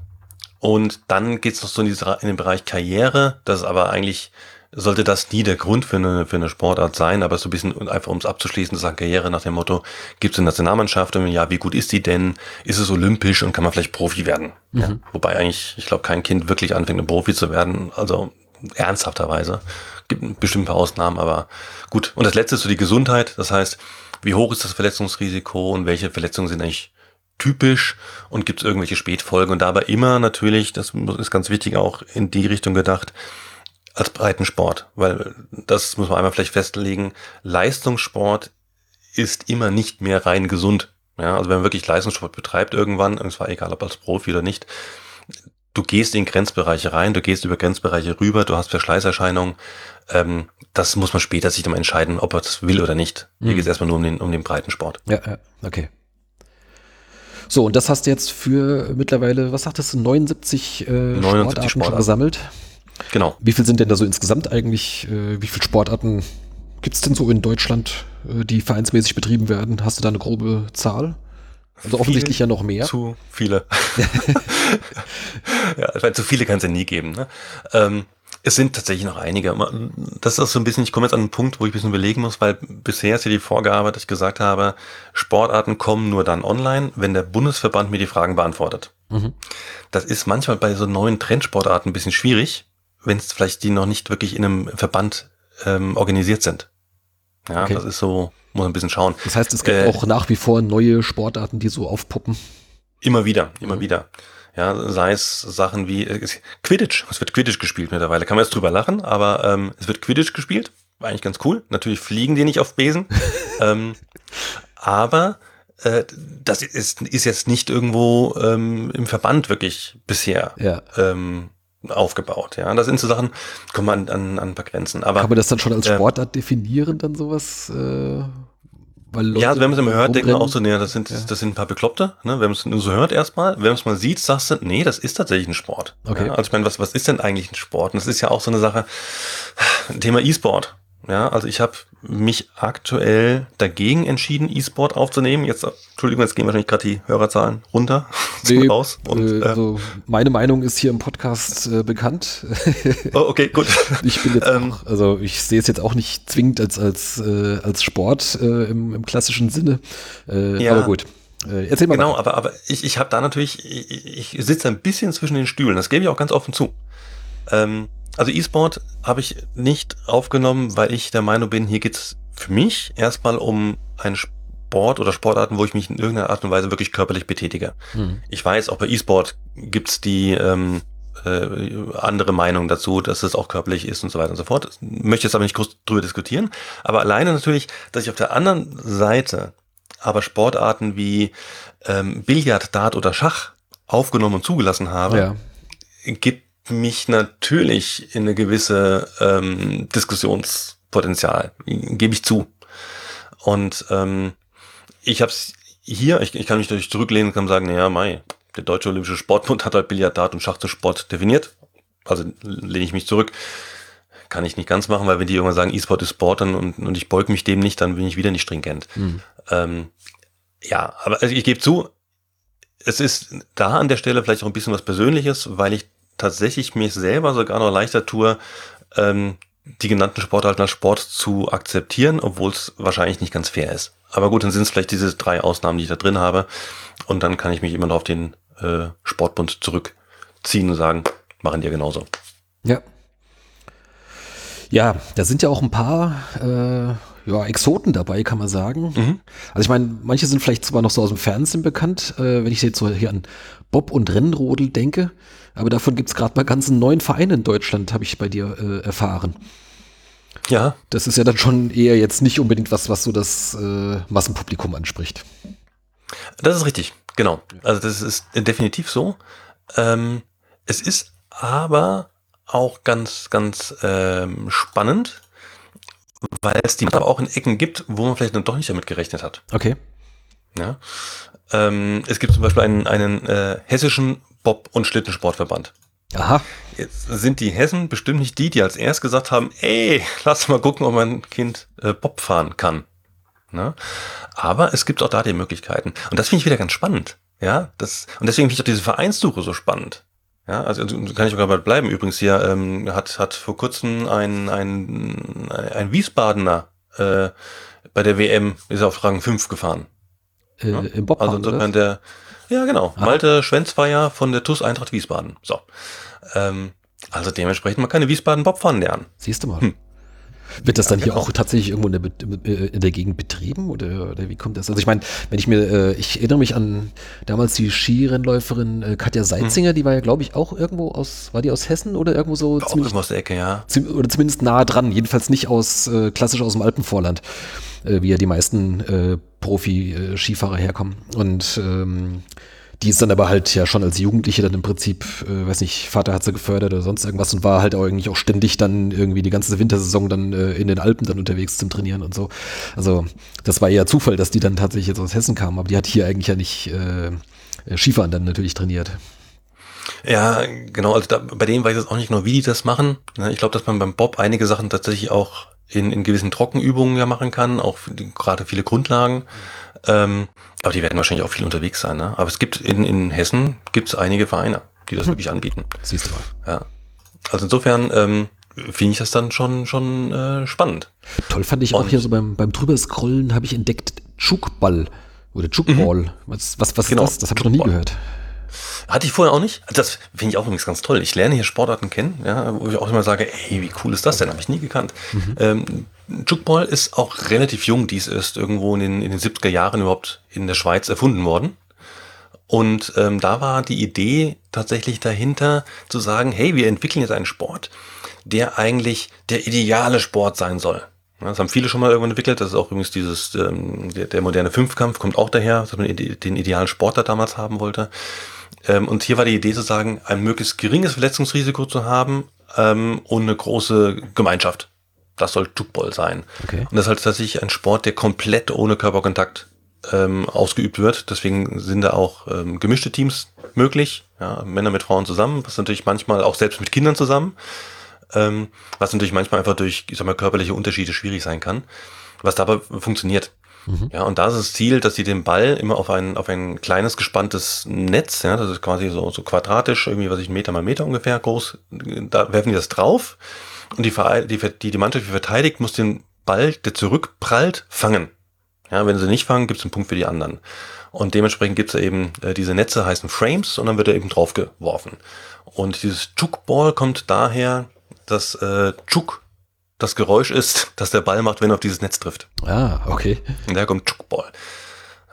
Und dann geht's noch so in, diese, in den Bereich Karriere, das ist aber eigentlich, sollte das nie der Grund für eine, für eine Sportart sein, aber so ein bisschen einfach, um es abzuschließen, zu sagen, Karriere nach dem Motto, gibt's eine Nationalmannschaft? Und ja, wie gut ist die denn? Ist es olympisch und kann man vielleicht Profi werden? Ja, wobei eigentlich, ich glaube, kein Kind wirklich anfängt, ein Profi zu werden, also ernsthafterweise. Gibt bestimmt ein paar Ausnahmen, aber gut. Und das letzte ist so die Gesundheit. Das heißt, wie hoch ist das Verletzungsrisiko und welche Verletzungen sind eigentlich typisch und gibt es irgendwelche Spätfolgen? Und dabei immer natürlich, das ist ganz wichtig, auch in die Richtung gedacht, als Breitensport. Weil das muss man einmal vielleicht festlegen, Leistungssport ist immer nicht mehr rein gesund. Ja, also wenn man wirklich Leistungssport betreibt irgendwann, und zwar egal ob als Profi oder nicht, du gehst in Grenzbereiche rein, du gehst über Grenzbereiche rüber, du hast Verschleißerscheinungen. Ähm, das muss man später sich dann entscheiden, ob er das will oder nicht. Hier Mhm. geht es erstmal nur um den, um den Breitensport. Ja, ja, okay. So, und das hast du jetzt für mittlerweile, was sagtest du, 79, äh, 79 Sportarten, schon Sportarten. gesammelt. Genau. Wie viel sind denn da so insgesamt eigentlich? Äh, wie viele Sportarten gibt es denn so in Deutschland, äh, die vereinsmäßig betrieben werden? Hast du da eine grobe Zahl? Also offensichtlich ja noch mehr. Zu viele. ja, ich meine, zu viele kann es ja nie geben. Ne? Ähm, es sind tatsächlich noch einige. Das ist so ein bisschen, ich komme jetzt an einen Punkt, wo ich ein bisschen überlegen muss, weil bisher ist ja die Vorgabe, dass ich gesagt habe, Sportarten kommen nur dann online, wenn der Bundesverband mir die Fragen beantwortet. Mhm. Das ist manchmal bei so neuen Trendsportarten ein bisschen schwierig, wenn es vielleicht die noch nicht wirklich in einem Verband ähm, organisiert sind. Ja, Okay. das ist so, muss man ein bisschen schauen. Das heißt, es gibt Äh, auch nach wie vor neue Sportarten, die so aufpuppen. Immer wieder, immer Mhm. wieder. Ja, sei es Sachen wie äh, Quidditch. Es wird Quidditch gespielt mittlerweile. Kann man jetzt drüber lachen, aber ähm, es wird Quidditch gespielt. War eigentlich ganz cool. Natürlich fliegen die nicht auf Besen. ähm, aber äh, das ist, ist jetzt nicht irgendwo ähm, im Verband wirklich bisher Ja. ähm, aufgebaut. Ja, das sind so Sachen, kommen an, an, an ein paar Grenzen. Aber Kann man das dann schon als äh, Sportart definieren, dann sowas? Äh, weil Leute Ja, also wenn man es immer hört, denkt man auch so, nee, das sind, Ja. das sind ein paar Bekloppte. Ne? Wenn man es nur so hört erstmal, wenn man es mal sieht, sagst du, nee, das ist tatsächlich ein Sport. Okay. Ja, also ich meine, was, was ist denn eigentlich ein Sport? Und das ist ja auch so eine Sache, Thema E-Sport. Ja, also ich habe mich aktuell dagegen entschieden, E-Sport aufzunehmen. Jetzt, Entschuldigung, jetzt gehen wahrscheinlich gerade die Hörerzahlen runter, Nee, raus. Und, äh, äh, so, meine Meinung ist hier im Podcast äh, bekannt. oh, okay, gut. Ich bin jetzt Ähm, auch, also ich sehe es jetzt auch nicht zwingend als, als, äh, als Sport äh, im, im klassischen Sinne. Äh, Ja. Aber gut. Äh, erzähl mal. Genau, weiter. aber, aber ich, ich habe da natürlich, ich, ich sitze ein bisschen zwischen den Stühlen, das gebe ich auch ganz offen zu. Ähm, also E-Sport habe ich nicht aufgenommen, weil ich der Meinung bin, hier geht's für mich erstmal um einen Sport oder Sportarten, wo ich mich in irgendeiner Art und Weise wirklich körperlich betätige. Hm. Ich weiß, auch bei E-Sport gibt's die ähm, äh, andere Meinung dazu, dass es auch körperlich ist und so weiter und so fort. Das möchte jetzt aber nicht groß drüber diskutieren. Aber alleine natürlich, dass ich auf der anderen Seite aber Sportarten wie ähm, Billard, Dart oder Schach aufgenommen und zugelassen habe, Ja. gibt mich natürlich in eine gewisse ähm, Diskussionspotenzial, gebe ich zu. Und ähm, ich habe es hier, ich, ich kann mich natürlich zurücklehnen und kann sagen, naja, Mai, der Deutsche Olympische Sportbund hat halt Billard, Dart und Schach zum Sport definiert. Also lehne ich mich zurück. kann ich nicht ganz machen, weil wenn die irgendwann sagen, E-Sport ist Sport dann und, und ich beug mich dem nicht, dann bin ich wieder nicht stringent. Mhm. Ähm, ja, aber also ich gebe zu, es ist da an der Stelle vielleicht auch ein bisschen was Persönliches, weil ich tatsächlich mich selber sogar noch leichter tue, ähm, die genannten Sportarten als Sport zu akzeptieren, obwohl es wahrscheinlich nicht ganz fair ist. Aber gut, dann sind es vielleicht diese drei Ausnahmen, die ich da drin habe. Und dann kann ich mich immer noch auf den äh, Sportbund zurückziehen und sagen, machen die ja genauso. Ja. Ja, da sind ja auch ein paar äh, ja, Exoten dabei, kann man sagen. Mhm. Also ich meine, manche sind vielleicht zwar noch so aus dem Fernsehen bekannt, äh, wenn ich jetzt so hier an Bob und Rennrodel denke, aber davon gibt es gerade mal ganzen neuen Vereine in Deutschland, habe ich bei dir äh, erfahren. Ja. Das ist ja dann schon eher jetzt nicht unbedingt was, was so das äh, Massenpublikum anspricht. Das ist richtig, genau. Also das ist definitiv so. Ähm, es ist aber auch ganz, ganz ähm, spannend, weil es die aber auch in Ecken gibt, wo man vielleicht dann doch nicht damit gerechnet hat. Okay. Ja. Ähm, es gibt zum Beispiel einen, einen äh, hessischen Bob- und Schlittensportverband. Aha. Jetzt sind die Hessen bestimmt nicht die, die als erst gesagt haben, ey, lass mal gucken, ob mein Kind äh, Bob fahren kann. Ne? Aber es gibt auch da die Möglichkeiten. Und das finde ich wieder ganz spannend. Ja, das, und deswegen finde ich auch diese Vereinssuche so spannend. Ja, also, kann ich sogar bald bleiben. Übrigens hier ähm, hat, hat vor kurzem ein, ein, ein Wiesbadener äh, bei der WM ist auf Rang 5 gefahren. Äh, ja? Im Bob Also insofern der, ja genau, ah. Malte Schwenz war ja von der TUS Eintracht Wiesbaden. So. Ähm, also dementsprechend man keine Wiesbaden Bob fahren lernen. Siehst du mal. Hm. Wird das dann ja, hier genau. auch tatsächlich irgendwo in der, in der Gegend betrieben oder, oder, wie kommt das? Also ich meine, wenn ich mir, äh, ich erinnere mich an damals die Skirennläuferin äh, Katja Seitzinger, hm. die war ja glaube ich auch irgendwo aus, war die aus Hessen oder irgendwo so? Auch irgendwo aus der Ecke, ja. Oder zumindest nahe dran, jedenfalls nicht aus, äh, klassisch aus dem Alpenvorland, äh, wie ja die meisten äh, Profi-Skifahrer herkommen. Und ähm, die ist dann aber halt ja schon als Jugendliche dann im Prinzip, äh, weiß nicht, Vater hat sie gefördert oder sonst irgendwas und war halt auch eigentlich auch ständig dann irgendwie die ganze Wintersaison dann äh, in den Alpen dann unterwegs zum Trainieren und so. Also das war eher Zufall, dass die dann tatsächlich jetzt aus Hessen kam, aber die hat hier eigentlich ja nicht äh, Skifahren dann natürlich trainiert. Ja, genau, also da, bei denen weiß ich jetzt auch nicht genau, wie die das machen. Ich glaube, dass man beim Bob einige Sachen tatsächlich auch in, in gewissen Trockenübungen ja machen kann, auch gerade viele Grundlagen. Ähm, aber die werden wahrscheinlich auch viel unterwegs sein. Ne? Aber es gibt in, in Hessen gibt es einige Vereine, die das hm. wirklich anbieten. Siehst du mal. Ja. Also insofern ähm, finde ich das dann schon, schon äh, spannend. Toll fand ich Und, auch hier so beim, beim drüberscrollen habe ich entdeckt Chukball oder Chukball. Mhm. Was, was, was genau, ist das? Das habe ich noch nie gehört. Hatte ich vorher auch nicht. Das finde ich auch übrigens ganz toll. Ich lerne hier Sportarten kennen, ja, wo ich auch immer sage, ey, wie cool ist das denn? Habe ich nie gekannt. Mhm. Ähm, Jukball ist auch relativ jung. Dies ist irgendwo in den, in den 70er Jahren überhaupt in der Schweiz erfunden worden. Und ähm, da war die Idee tatsächlich dahinter zu sagen, hey, wir entwickeln jetzt einen Sport, der eigentlich der ideale Sport sein soll. Das haben viele schon mal irgendwann entwickelt. Das ist auch übrigens dieses, ähm, der, der moderne Fünfkampf kommt auch daher, dass man den idealen Sportler damals haben wollte. Ähm, und hier war die Idee zu sagen, ein möglichst geringes Verletzungsrisiko zu haben ähm, und eine große Gemeinschaft. Das soll Tukball sein. Okay. Und das ist halt tatsächlich ein Sport, der komplett ohne Körperkontakt ähm, ausgeübt wird. Deswegen sind da auch ähm, gemischte Teams möglich. Ja, Männer mit Frauen zusammen, was natürlich manchmal auch selbst mit Kindern zusammen, ähm, was natürlich manchmal einfach durch, ich sag mal, körperliche Unterschiede schwierig sein kann. Was dabei funktioniert. Mhm. Ja, und da ist das Ziel, dass sie den Ball immer auf ein, auf ein kleines gespanntes Netz, ja, das ist quasi so, so quadratisch, irgendwie, was ich, Meter mal Meter ungefähr groß, da werfen die das drauf und die, die, die Mannschaft, die verteidigt, muss den Ball, der zurückprallt, fangen. Ja, wenn sie nicht fangen, gibt es einen Punkt für die anderen. Und dementsprechend gibt es eben, äh, diese Netze heißen Frames und dann wird er eben drauf geworfen. Und dieses Chukball kommt daher, dass äh, Chuk das Geräusch ist, das der Ball macht, wenn er auf dieses Netz trifft. Ah, okay. Und daher kommt Chukball.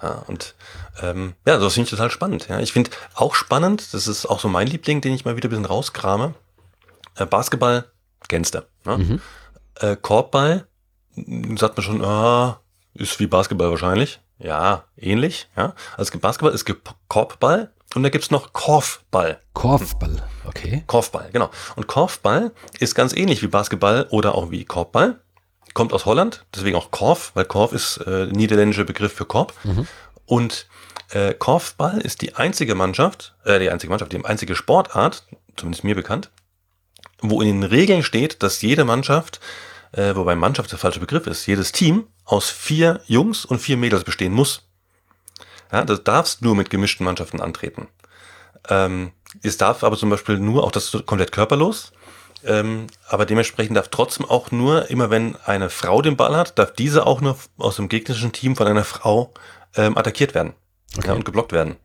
Ja, und ähm, ja, das finde ich total spannend. Ja. Ich finde auch spannend, das ist auch so mein Liebling, den ich mal wieder ein bisschen rauskrame. Äh, Basketball, kennst. Ne? Mhm. Äh, Korbball, sagt man schon, ah, ist wie Basketball wahrscheinlich. Ja, ähnlich. Ja. Also Basketball ist Korbball und da gibt's noch Korfball. Korfball, okay. Korfball, genau. Und Korfball ist ganz ähnlich wie Basketball oder auch wie Korbball. Kommt aus Holland, deswegen auch Korf, weil Korf ist äh, niederländischer Begriff für Korb. Mhm. Und äh, Korfball ist die einzige Mannschaft, äh, die einzige Mannschaft, die einzige Sportart, zumindest mir bekannt, wo in den Regeln steht, dass jede Mannschaft, äh, wobei Mannschaft der falsche Begriff ist, jedes Team aus vier Jungs und vier Mädels bestehen muss. Ja, das darfst nur mit gemischten Mannschaften antreten. Ähm, es darf aber zum Beispiel nur, auch das ist komplett körperlos, ähm, aber dementsprechend darf trotzdem auch nur, immer wenn eine Frau den Ball hat, darf diese auch nur aus dem gegnerischen Team von einer Frau ähm, attackiert werden okay. ja, und geblockt werden.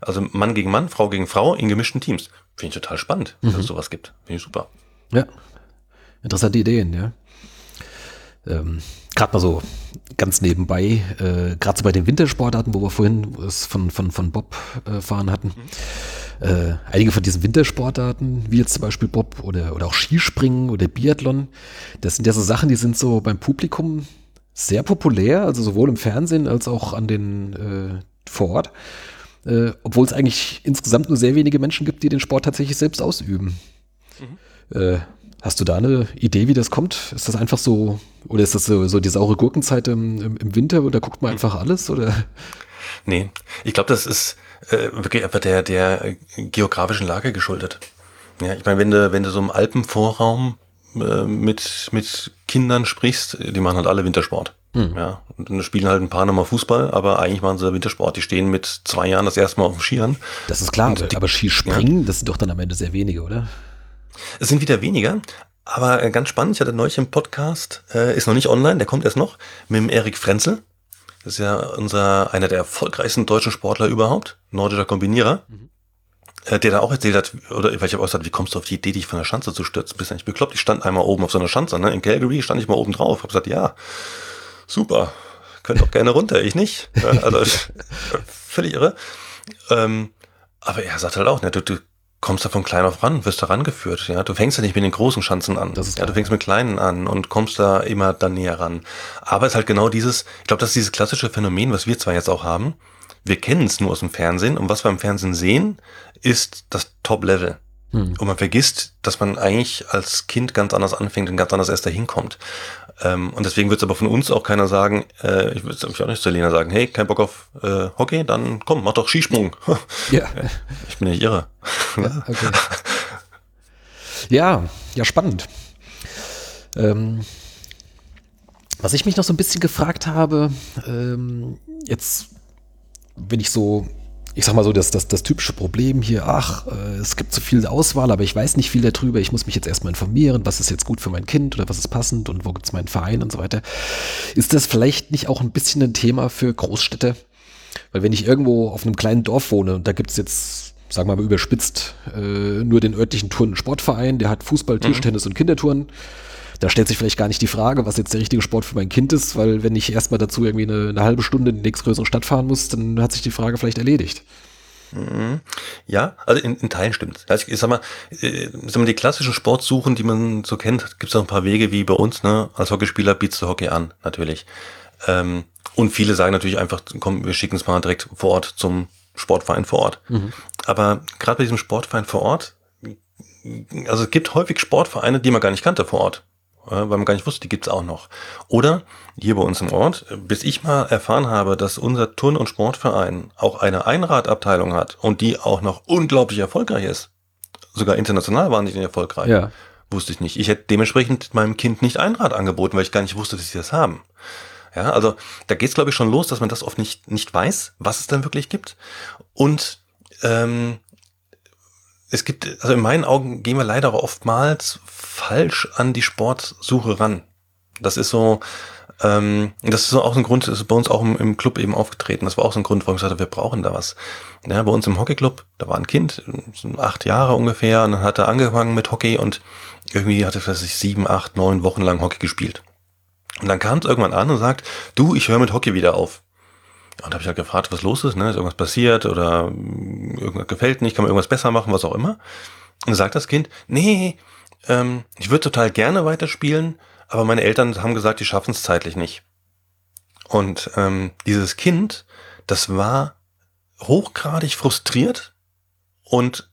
Also Mann gegen Mann, Frau gegen Frau in gemischten Teams. Finde ich total spannend, mhm. dass es sowas gibt. Finde ich super. Ja, interessante Ideen, ja. Ähm, gerade mal so ganz nebenbei, äh, gerade so bei den Wintersportarten, wo wir vorhin es von, von, von Bob äh, fahren hatten. Mhm. Äh, einige von diesen Wintersportarten, wie jetzt zum Beispiel Bob oder, oder auch Skispringen oder Biathlon, das sind ja so Sachen, die sind so beim Publikum sehr populär, also sowohl im Fernsehen als auch an den äh, vor Ort. Äh, obwohl es eigentlich insgesamt nur sehr wenige Menschen gibt, die den Sport tatsächlich selbst ausüben. Mhm. Äh, Hast du da eine Idee, wie das kommt? Ist das einfach so, oder ist das so, so die saure Gurkenzeit im, im, im Winter oder guckt man einfach alles? Oder? Nee, ich glaube, das ist äh, wirklich einfach der, der geografischen Lage geschuldet. Ja, ich meine, wenn du, wenn du so im Alpenvorraum äh, mit, mit Kindern sprichst, die machen halt alle Wintersport. Hm. Ja, und dann spielen halt ein paar nochmal Fußball, aber eigentlich machen sie Wintersport. Die stehen mit zwei Jahren das erste Mal auf dem Skiern. Das ist klar, aber, die, aber Skispringen, ja. das sind doch dann am Ende sehr wenige, oder? Es sind wieder weniger, aber äh, ganz spannend, ich hatte neulich im Podcast, äh, ist noch nicht online, der kommt erst noch, mit dem Erik Frenzel. Das ist ja unser, einer der erfolgreichsten deutschen Sportler überhaupt, nordischer Kombinierer. Mhm. Äh, der da auch erzählt hat, oder weil ich habe auch gesagt, wie kommst du auf die Idee, dich von der Schanze zu stürzen? Bist du nicht bekloppt? Ich stand einmal oben auf so einer Schanze, ne? In Calgary stand ich mal oben drauf. Hab gesagt, ja, super, könnt auch gerne runter, ich nicht. also völlig irre. Ähm, aber er sagt halt auch, ne, du, du kommst da von klein auf ran, wirst da rangeführt. Ja, du fängst ja nicht mit den großen Schanzen an. Das ist ja, du fängst mit kleinen an und kommst da immer dann näher ran. Aber es ist halt genau dieses, ich glaube, das ist dieses klassische Phänomen, was wir zwar jetzt auch haben. Wir kennen es nur aus dem Fernsehen und was wir im Fernsehen sehen, ist das Top-Level. Hm. Und man vergisst, dass man eigentlich als Kind ganz anders anfängt und ganz anders erst dahin kommt. Ähm, und deswegen wird es aber von uns auch keiner sagen, äh, ich würde es auch nicht zu Lena sagen, hey, kein Bock auf äh, Hockey, dann komm, mach doch Skisprung. ja. Ich bin nicht irre. ja, okay. ja, ja, spannend. Ähm, was ich mich noch so ein bisschen gefragt habe, ähm, jetzt, wenn ich so ich sag mal so, das, das, das typische Problem hier, ach, äh, es gibt zu viel Auswahl, aber ich weiß nicht viel darüber, ich muss mich jetzt erstmal informieren, was ist jetzt gut für mein Kind oder was ist passend und wo gibt's meinen Verein und so weiter. Ist das vielleicht nicht auch ein bisschen ein Thema für Großstädte? Weil wenn ich irgendwo auf einem kleinen Dorf wohne und da gibt's jetzt, sagen wir mal überspitzt, äh, nur den örtlichen Turn- und Sportverein, der hat Fußball, mhm. Tischtennis mhm. und Kindertouren, da stellt sich vielleicht gar nicht die Frage, was jetzt der richtige Sport für mein Kind ist, weil wenn ich erstmal dazu irgendwie eine, eine halbe Stunde in die nächstgrößere Stadt fahren muss, dann hat sich die Frage vielleicht erledigt. Mhm. Ja, also in, in Teilen stimmt. Also ich, ich sag mal, äh, sag mal, die klassischen Sportsuchen, die man so kennt, gibt es auch ein paar Wege wie bei uns, ne? Als Hockeyspieler bietest du Hockey an, natürlich. Ähm, und viele sagen natürlich einfach, komm, wir schicken es mal direkt vor Ort zum Sportverein vor Ort. Mhm. Aber gerade bei diesem Sportverein vor Ort, also es gibt häufig Sportvereine, die man gar nicht kannte vor Ort weil man gar nicht wusste, die gibt's auch noch. Oder hier bei uns im Ort, bis ich mal erfahren habe, dass unser Turn- und Sportverein auch eine Einradabteilung hat und die auch noch unglaublich erfolgreich ist. Sogar international waren die erfolgreich. Ja. Wusste ich nicht. Ich hätte dementsprechend meinem Kind nicht Einrad angeboten, weil ich gar nicht wusste, dass sie das haben. Ja, also da geht's glaube ich schon los, dass man das oft nicht nicht weiß, was es dann wirklich gibt. Und ähm, es gibt, also in meinen Augen gehen wir leider oftmals falsch an die Sportsuche ran. Das ist so, ähm, das ist so auch ein Grund, das ist bei uns auch im, im, Club eben aufgetreten. Das war auch so ein Grund, warum ich sagte, wir brauchen da was. Ja, bei uns im Hockeyclub, da war ein Kind, so acht Jahre ungefähr, und dann hat er angefangen mit Hockey und irgendwie hatte er sich sieben, acht, neun Wochen lang Hockey gespielt. Und dann kam es irgendwann an und sagt, du, ich höre mit Hockey wieder auf. Und da habe ich halt gefragt, was los ist, ne? Ist irgendwas passiert oder irgendwas gefällt nicht, kann man irgendwas besser machen, was auch immer. Und sagt das Kind, nee, ähm, ich würde total gerne weiterspielen, aber meine Eltern haben gesagt, die schaffen es zeitlich nicht. Und ähm, dieses Kind, das war hochgradig frustriert und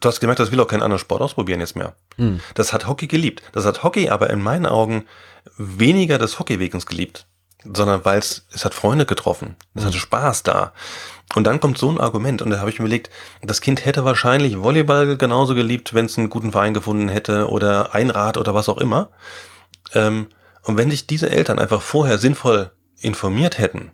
du hast gemerkt, das will auch keinen anderen Sport ausprobieren jetzt mehr. Hm. Das hat Hockey geliebt. Das hat Hockey aber in meinen Augen weniger des Hockeywegens geliebt. Sondern weil es, es hat Freunde getroffen. Es hatte Spaß da. Und dann kommt so ein Argument und da habe ich mir überlegt, das Kind hätte wahrscheinlich Volleyball genauso geliebt, wenn es einen guten Verein gefunden hätte oder Einrad oder was auch immer. Ähm, und wenn sich diese Eltern einfach vorher sinnvoll informiert hätten,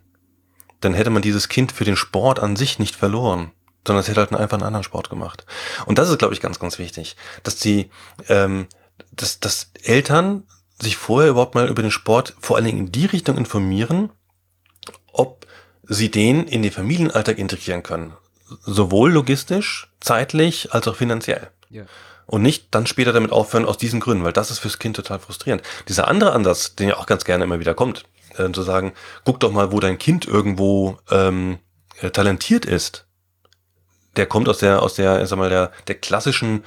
dann hätte man dieses Kind für den Sport an sich nicht verloren, sondern es hätte halt einfach einen anderen Sport gemacht. Und das ist, glaube ich, ganz, ganz wichtig, dass die, ähm, dass, dass Eltern sich vorher überhaupt mal über den Sport vor allen Dingen in die Richtung informieren, ob sie den in den Familienalltag integrieren können. Sowohl logistisch, zeitlich als auch finanziell. Ja. Und nicht dann später damit aufhören aus diesen Gründen, weil das ist fürs Kind total frustrierend. Dieser andere Ansatz, den ja auch ganz gerne immer wieder kommt, äh, zu sagen, guck doch mal, wo dein Kind irgendwo ähm, äh, talentiert ist. Der kommt aus der, aus der, sag mal, der, der klassischen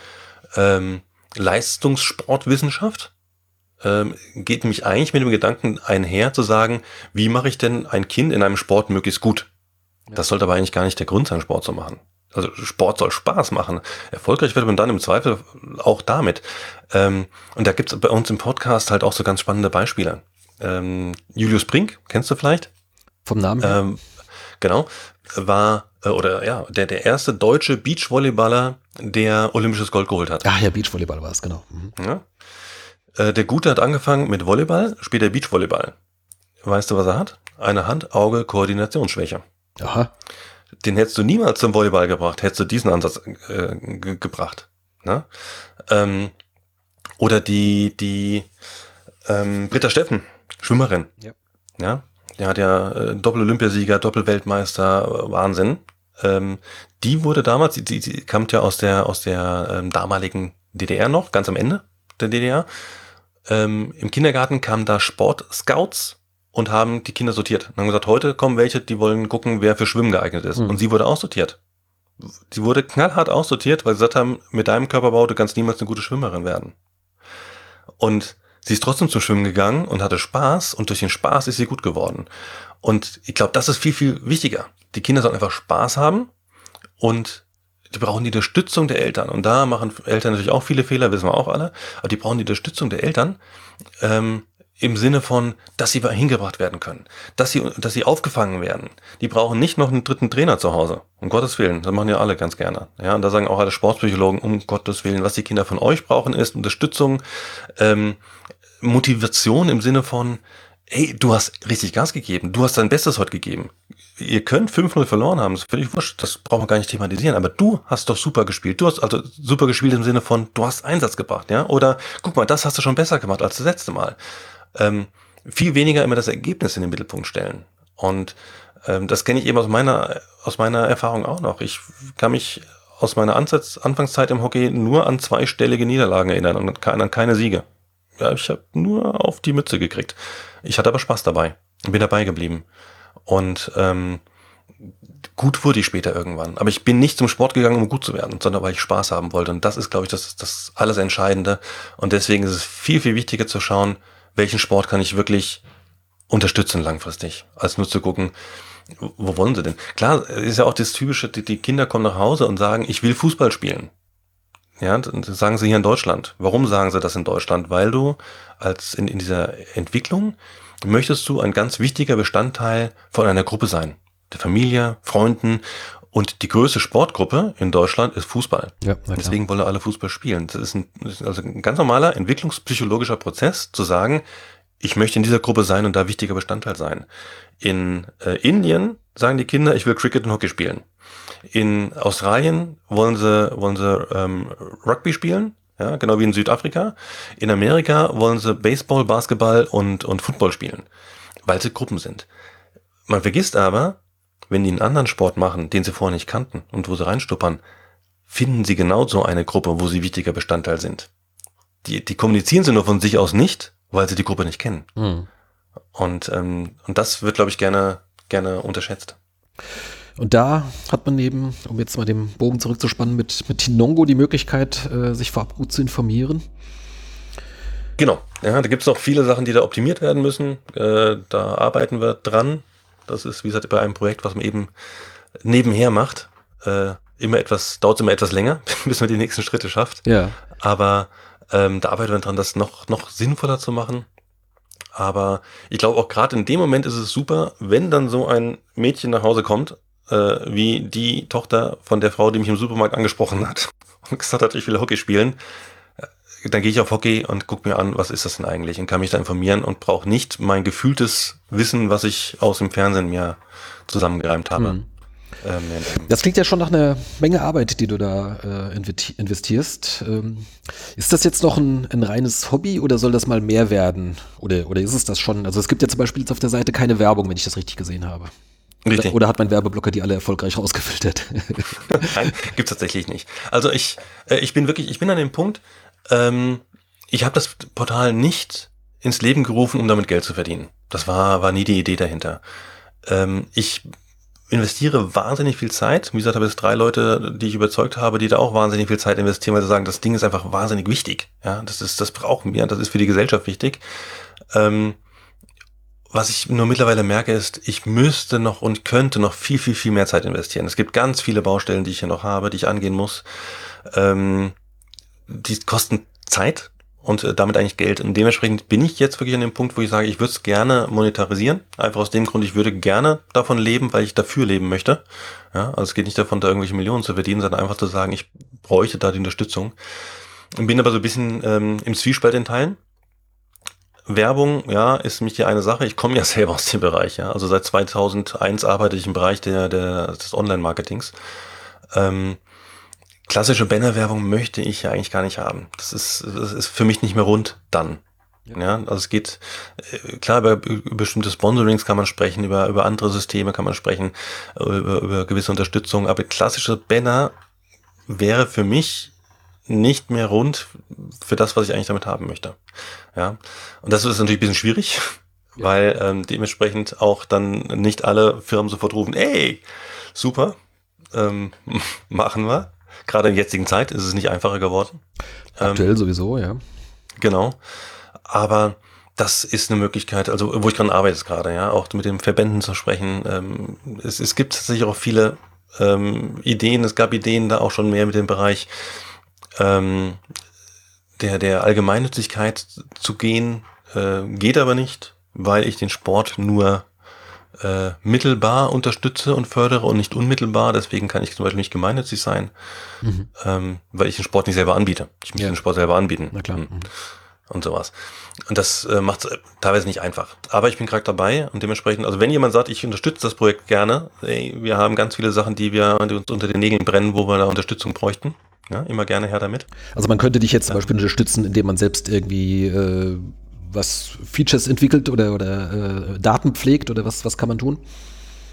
ähm, Leistungssportwissenschaft ähm, geht nämlich eigentlich mit dem Gedanken einher zu sagen, wie mache ich denn ein Kind in einem Sport möglichst gut? Ja. Das sollte aber eigentlich gar nicht der Grund sein, Sport zu machen. Also Sport soll Spaß machen. Erfolgreich wird man dann im Zweifel auch damit. Ähm, und da gibt es bei uns im Podcast halt auch so ganz spannende Beispiele. Ähm, Julius Brink, kennst du vielleicht? Vom Namen her. Ähm, genau, war äh, oder ja, der, der erste deutsche Beachvolleyballer, der olympisches Gold geholt hat. Ach ja, Beachvolleyball war es, genau. Mhm. Ja. Äh, der Gute hat angefangen mit Volleyball, später Beachvolleyball. Weißt du, was er hat? Eine Hand-Auge-Koordinationsschwäche. Aha. Den hättest du niemals zum Volleyball gebracht, hättest du diesen Ansatz äh, ge gebracht. Ne? Ähm, oder die, die ähm, Britta Steffen, Schwimmerin. Ja. ja. Der hat ja äh, Doppel-Olympiasieger, Doppel-Weltmeister, Wahnsinn. Ähm, die wurde damals, die, die kam ja aus der, aus der ähm, damaligen DDR noch, ganz am Ende der DDR ähm, im Kindergarten kamen da Sportscouts und haben die Kinder sortiert. Und haben gesagt, heute kommen welche, die wollen gucken, wer für Schwimmen geeignet ist. Mhm. Und sie wurde aussortiert. Sie wurde knallhart aussortiert, weil sie gesagt haben, mit deinem Körperbau, du kannst niemals eine gute Schwimmerin werden. Und sie ist trotzdem zum Schwimmen gegangen und hatte Spaß und durch den Spaß ist sie gut geworden. Und ich glaube, das ist viel, viel wichtiger. Die Kinder sollen einfach Spaß haben und die brauchen die Unterstützung der Eltern. Und da machen Eltern natürlich auch viele Fehler, wissen wir auch alle. Aber die brauchen die Unterstützung der Eltern ähm, im Sinne von, dass sie hingebracht werden können, dass sie, dass sie aufgefangen werden. Die brauchen nicht noch einen dritten Trainer zu Hause. Um Gottes Willen. Das machen ja alle ganz gerne. Ja, und da sagen auch alle Sportpsychologen, um Gottes Willen, was die Kinder von euch brauchen, ist Unterstützung, ähm, Motivation im Sinne von, hey, du hast richtig Gas gegeben, du hast dein Bestes heute gegeben ihr könnt 5-0 verloren haben, das völlig wurscht, das brauchen wir gar nicht thematisieren, aber du hast doch super gespielt. Du hast also super gespielt im Sinne von, du hast Einsatz gebracht, ja? Oder guck mal, das hast du schon besser gemacht als das letzte Mal. Ähm, viel weniger immer das Ergebnis in den Mittelpunkt stellen. Und ähm, das kenne ich eben aus meiner, aus meiner Erfahrung auch noch. Ich kann mich aus meiner Ansatz, Anfangszeit im Hockey nur an zweistellige Niederlagen erinnern und an keine Siege. Ja, ich habe nur auf die Mütze gekriegt. Ich hatte aber Spaß dabei und bin dabei geblieben. Und ähm, gut wurde ich später irgendwann. Aber ich bin nicht zum Sport gegangen, um gut zu werden, sondern weil ich Spaß haben wollte. Und das ist, glaube ich, das, das alles Entscheidende. Und deswegen ist es viel, viel wichtiger zu schauen, welchen Sport kann ich wirklich unterstützen langfristig, als nur zu gucken, wo wollen sie denn? Klar, ist ja auch das Typische, die, die Kinder kommen nach Hause und sagen, ich will Fußball spielen. Ja, das sagen sie hier in Deutschland. Warum sagen sie das in Deutschland? Weil du als in, in dieser Entwicklung möchtest du ein ganz wichtiger Bestandteil von einer Gruppe sein. Der Familie, Freunden und die größte Sportgruppe in Deutschland ist Fußball. Ja, Deswegen wollen alle Fußball spielen. Das ist, ein, das ist also ein ganz normaler entwicklungspsychologischer Prozess, zu sagen, ich möchte in dieser Gruppe sein und da wichtiger Bestandteil sein. In äh, Indien sagen die Kinder, ich will Cricket und Hockey spielen. In Australien wollen sie, wollen sie ähm, Rugby spielen ja, genau wie in Südafrika. In Amerika wollen sie Baseball, Basketball und, und Football spielen, weil sie Gruppen sind. Man vergisst aber, wenn die einen anderen Sport machen, den sie vorher nicht kannten und wo sie reinstuppern, finden sie genau so eine Gruppe, wo sie wichtiger Bestandteil sind. Die, die kommunizieren sie nur von sich aus nicht, weil sie die Gruppe nicht kennen. Mhm. Und, ähm, und das wird, glaube ich, gerne, gerne unterschätzt. Und da hat man eben, um jetzt mal den Bogen zurückzuspannen, mit, mit Tinongo die Möglichkeit, äh, sich vorab gut zu informieren. Genau, ja, da gibt es noch viele Sachen, die da optimiert werden müssen. Äh, da arbeiten wir dran. Das ist, wie gesagt, bei einem Projekt, was man eben nebenher macht. Äh, immer etwas, dauert immer etwas länger, bis man die nächsten Schritte schafft. Ja. Aber ähm, da arbeiten wir dran, das noch, noch sinnvoller zu machen. Aber ich glaube auch gerade in dem Moment ist es super, wenn dann so ein Mädchen nach Hause kommt, äh, wie die Tochter von der Frau, die mich im Supermarkt angesprochen hat und gesagt hat, ich will Hockey spielen. Äh, dann gehe ich auf Hockey und gucke mir an, was ist das denn eigentlich und kann mich da informieren und brauche nicht mein gefühltes Wissen, was ich aus dem Fernsehen mir zusammengereimt habe. Hm. Ähm, das klingt ja schon nach einer Menge Arbeit, die du da äh, investierst. Ähm, ist das jetzt noch ein, ein, reines Hobby oder soll das mal mehr werden? Oder, oder ist es das schon? Also es gibt ja zum Beispiel jetzt auf der Seite keine Werbung, wenn ich das richtig gesehen habe. Richtig. Oder, oder hat mein Werbeblocker die alle erfolgreich rausgefiltert? Nein, gibt's tatsächlich nicht. Also ich, äh, ich bin wirklich, ich bin an dem Punkt, ähm, ich habe das Portal nicht ins Leben gerufen, um damit Geld zu verdienen. Das war, war nie die Idee dahinter. Ähm, ich investiere wahnsinnig viel Zeit. Wie gesagt, habe jetzt drei Leute, die ich überzeugt habe, die da auch wahnsinnig viel Zeit investieren, weil sie sagen, das Ding ist einfach wahnsinnig wichtig. Ja, das ist, das brauchen wir, das ist für die Gesellschaft wichtig. Ähm, was ich nur mittlerweile merke, ist, ich müsste noch und könnte noch viel, viel, viel mehr Zeit investieren. Es gibt ganz viele Baustellen, die ich hier noch habe, die ich angehen muss. Ähm, die kosten Zeit, und äh, damit eigentlich Geld. Und dementsprechend bin ich jetzt wirklich an dem Punkt, wo ich sage, ich würde es gerne monetarisieren. Einfach aus dem Grund, ich würde gerne davon leben, weil ich dafür leben möchte. Ja, also es geht nicht davon, da irgendwelche Millionen zu verdienen, sondern einfach zu sagen, ich bräuchte da die Unterstützung. Bin aber so ein bisschen ähm, im Zwiespalt in Teilen. Werbung, ja, ist mich die eine Sache. Ich komme ja selber aus dem Bereich, ja. Also seit 2001 arbeite ich im Bereich der, der des Online-Marketings. Ähm, klassische Bannerwerbung möchte ich ja eigentlich gar nicht haben. Das ist, das ist für mich nicht mehr rund dann. Ja, ja also es geht, äh, klar, über, über bestimmte Sponsorings kann man sprechen, über, über andere Systeme kann man sprechen, über, über gewisse Unterstützung, aber klassische Banner wäre für mich nicht mehr rund für das, was ich eigentlich damit haben möchte. Ja, und das ist natürlich ein bisschen schwierig, ja. weil ähm, dementsprechend auch dann nicht alle Firmen sofort rufen, ey, super, ähm, machen wir. Gerade in der jetzigen Zeit ist es nicht einfacher geworden. Aktuell ähm, sowieso, ja. Genau. Aber das ist eine Möglichkeit, also wo ich dran arbeite gerade, ja, auch mit den Verbänden zu sprechen. Ähm, es, es gibt tatsächlich auch viele ähm, Ideen, es gab Ideen da auch schon mehr mit dem Bereich ähm, der, der Allgemeinnützigkeit zu gehen, äh, geht aber nicht, weil ich den Sport nur äh, mittelbar unterstütze und fördere und nicht unmittelbar. Deswegen kann ich zum Beispiel nicht gemeinnützig sein, mhm. ähm, weil ich den Sport nicht selber anbiete. Ich muss ja. den Sport selber anbieten. Na klar. Mhm. Und sowas. Und das äh, macht es äh, teilweise nicht einfach. Aber ich bin gerade dabei und dementsprechend, also wenn jemand sagt, ich unterstütze das Projekt gerne, ey, wir haben ganz viele Sachen, die wir die uns unter den Nägeln brennen, wo wir da Unterstützung bräuchten. Ja, immer gerne her damit. Also man könnte dich jetzt zum Beispiel unterstützen, indem man selbst irgendwie äh, was Features entwickelt oder, oder äh, Daten pflegt oder was, was kann man tun?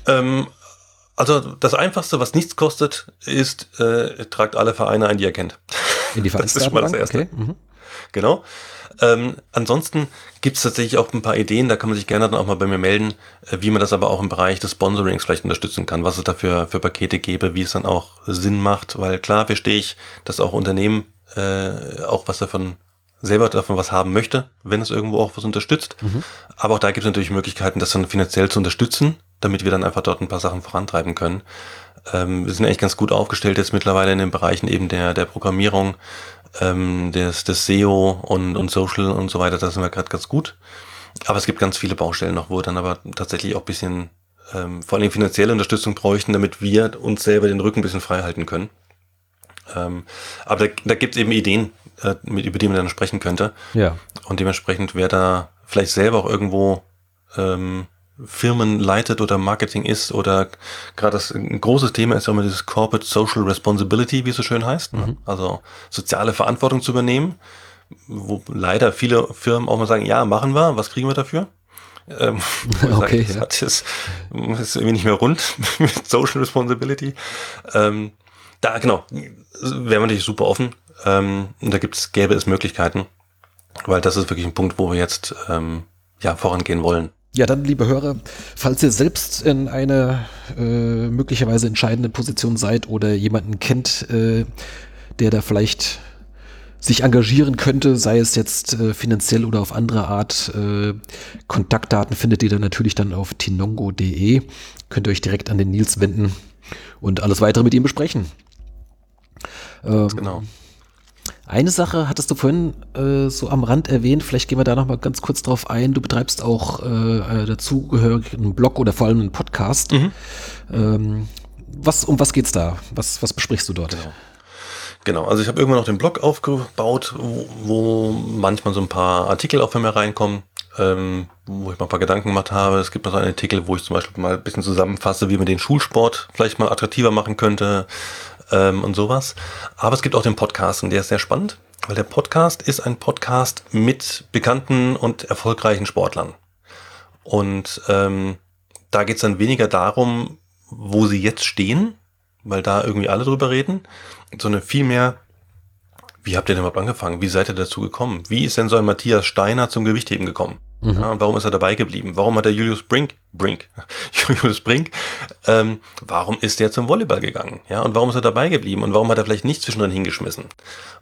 Ähm, also das Einfachste, was nichts kostet, ist, äh, tragt alle Vereine ein, die ihr kennt. In die Das ist schon mal das Erste. Okay. Mhm. Genau. Ähm, ansonsten gibt es tatsächlich auch ein paar Ideen, da kann man sich gerne dann auch mal bei mir melden, äh, wie man das aber auch im Bereich des Sponsorings vielleicht unterstützen kann, was es da für, für Pakete gäbe, wie es dann auch Sinn macht, weil klar verstehe ich, dass auch Unternehmen äh, auch was davon selber davon was haben möchte, wenn es irgendwo auch was unterstützt. Mhm. Aber auch da gibt es natürlich Möglichkeiten, das dann finanziell zu unterstützen, damit wir dann einfach dort ein paar Sachen vorantreiben können. Ähm, wir sind eigentlich ganz gut aufgestellt jetzt mittlerweile in den Bereichen eben der, der Programmierung, ähm, des, des SEO und, und Social und so weiter. Da sind wir gerade ganz gut. Aber es gibt ganz viele Baustellen noch, wo wir dann aber tatsächlich auch bisschen ähm, vor allem finanzielle Unterstützung bräuchten, damit wir uns selber den Rücken ein bisschen frei halten können. Ähm, aber da, da gibt es eben Ideen, äh, mit, über die man dann sprechen könnte. Ja. Und dementsprechend, wer da vielleicht selber auch irgendwo ähm, Firmen leitet oder Marketing ist oder gerade das ein großes Thema ist ja immer dieses Corporate Social Responsibility, wie es so schön heißt. Ne? Mhm. Also soziale Verantwortung zu übernehmen, wo leider viele Firmen auch mal sagen, ja, machen wir, was kriegen wir dafür? Ähm, okay, sage, das, ja. ist, ist irgendwie nicht mehr rund mit Social Responsibility. Ähm, da, genau, wären wir natürlich super offen. Ähm, und da gibt's, gäbe es Möglichkeiten, weil das ist wirklich ein Punkt, wo wir jetzt ähm, ja, vorangehen wollen. Ja, dann, liebe Hörer, falls ihr selbst in einer äh, möglicherweise entscheidenden Position seid oder jemanden kennt, äh, der da vielleicht sich engagieren könnte, sei es jetzt äh, finanziell oder auf andere Art. Äh, Kontaktdaten findet ihr dann natürlich dann auf tinongo.de. Könnt ihr euch direkt an den Nils wenden und alles weitere mit ihm besprechen. Ähm, genau. Eine Sache hattest du vorhin äh, so am Rand erwähnt, vielleicht gehen wir da nochmal ganz kurz drauf ein. Du betreibst auch äh, dazugehörigen Blog oder vor allem einen Podcast. Mhm. Ähm, was, um was geht's da? Was, was besprichst du dort? Genau. Genau, also ich habe irgendwann noch den Blog aufgebaut, wo, wo, manchmal so ein paar Artikel auch von mir reinkommen, ähm, wo ich mal ein paar Gedanken gemacht habe. Es gibt noch so einen Artikel, wo ich zum Beispiel mal ein bisschen zusammenfasse, wie man den Schulsport vielleicht mal attraktiver machen könnte ähm, und sowas. Aber es gibt auch den Podcast und der ist sehr spannend, weil der Podcast ist ein Podcast mit bekannten und erfolgreichen Sportlern. Und ähm, da geht es dann weniger darum, wo sie jetzt stehen, weil da irgendwie alle drüber reden, sondern vielmehr, wie habt ihr denn überhaupt angefangen? Wie seid ihr dazu gekommen? Wie ist denn so ein Matthias Steiner zum Gewichtheben gekommen? Mhm. Ja, warum ist er dabei geblieben? Warum hat der Julius Brink, Brink, Julius Brink, ähm, warum ist der zum Volleyball gegangen? Ja, und warum ist er dabei geblieben? Und warum hat er vielleicht nicht zwischendrin hingeschmissen?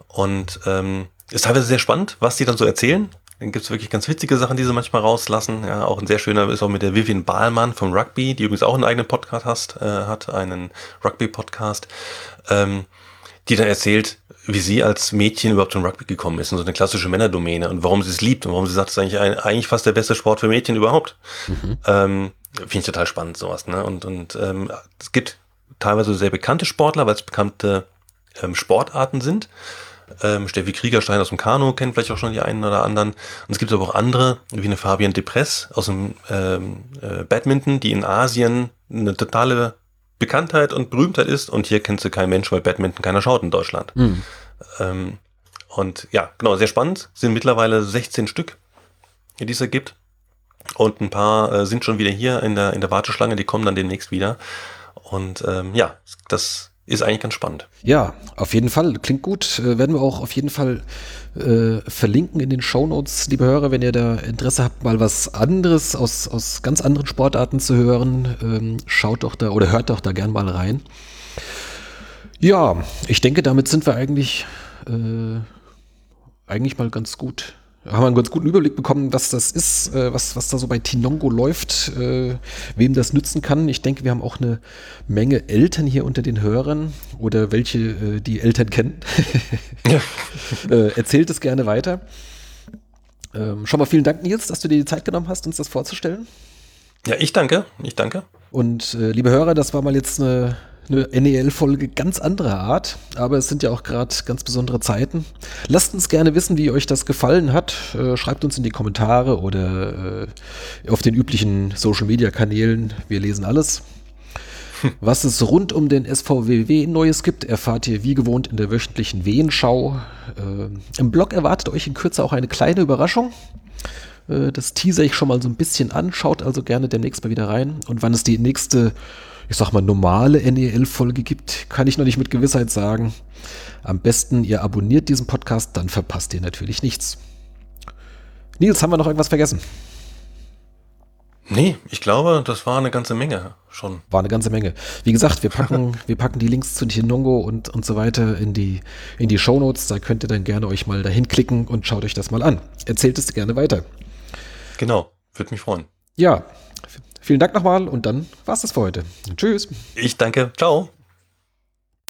Und ähm, ist teilweise sehr spannend, was die dann so erzählen. Dann gibt's wirklich ganz witzige Sachen, die sie manchmal rauslassen. Ja, auch ein sehr schöner ist auch mit der Vivian Bahlmann vom Rugby, die übrigens auch einen eigenen Podcast hast, äh, hat, einen Rugby-Podcast, ähm, die dann erzählt, wie sie als Mädchen überhaupt zum Rugby gekommen ist, in so eine klassische Männerdomäne und warum sie es liebt und warum sie sagt, es ist eigentlich, ein, eigentlich fast der beste Sport für Mädchen überhaupt. Mhm. Ähm, Finde ich total spannend, sowas. Ne? Und, und ähm, es gibt teilweise sehr bekannte Sportler, weil es bekannte ähm, Sportarten sind. Ähm, Steffi Kriegerstein aus dem Kanu kennt vielleicht auch schon die einen oder anderen. Und es gibt aber auch andere, wie eine Fabian Depress aus dem ähm, äh, Badminton, die in Asien eine totale Bekanntheit und Berühmtheit ist. Und hier kennt sie kein Mensch, weil Badminton keiner schaut in Deutschland. Mhm. Ähm, und ja, genau, sehr spannend. Sind mittlerweile 16 Stück, die es da gibt. Und ein paar äh, sind schon wieder hier in der, in der Warteschlange, die kommen dann demnächst wieder. Und ähm, ja, das ist eigentlich ganz spannend. Ja, auf jeden Fall. Klingt gut. Äh, werden wir auch auf jeden Fall äh, verlinken in den Show Notes, liebe Hörer, wenn ihr da Interesse habt, mal was anderes aus, aus ganz anderen Sportarten zu hören. Ähm, schaut doch da oder hört doch da gern mal rein. Ja, ich denke, damit sind wir eigentlich, äh, eigentlich mal ganz gut haben wir einen ganz guten Überblick bekommen, was das ist, äh, was, was da so bei Tinongo läuft, äh, wem das nützen kann. Ich denke, wir haben auch eine Menge Eltern hier unter den Hörern oder welche äh, die Eltern kennen. äh, erzählt es gerne weiter. Ähm, schon mal vielen Dank, Nils, dass du dir die Zeit genommen hast, uns das vorzustellen. Ja, ich danke. Ich danke. Und äh, liebe Hörer, das war mal jetzt eine eine NEL-Folge ganz anderer Art, aber es sind ja auch gerade ganz besondere Zeiten. Lasst uns gerne wissen, wie euch das gefallen hat. Äh, schreibt uns in die Kommentare oder äh, auf den üblichen Social-Media-Kanälen. Wir lesen alles. Was es rund um den SVWW Neues gibt, erfahrt ihr wie gewohnt in der wöchentlichen Wehenschau. Äh, Im Blog erwartet euch in Kürze auch eine kleine Überraschung. Äh, das teaser ich schon mal so ein bisschen an. Schaut also gerne demnächst mal wieder rein. Und wann es die nächste ich sag mal, normale NEL-Folge gibt, kann ich noch nicht mit Gewissheit sagen. Am besten, ihr abonniert diesen Podcast, dann verpasst ihr natürlich nichts. Nils, haben wir noch irgendwas vergessen? Nee, ich glaube, das war eine ganze Menge schon. War eine ganze Menge. Wie gesagt, wir packen, wir packen die Links zu Tinongo und, und so weiter in die, in die Shownotes. Da könnt ihr dann gerne euch mal dahin klicken und schaut euch das mal an. Erzählt es gerne weiter. Genau, würde mich freuen. Ja, Vielen Dank nochmal und dann war's das für heute. Tschüss. Ich danke. Ciao.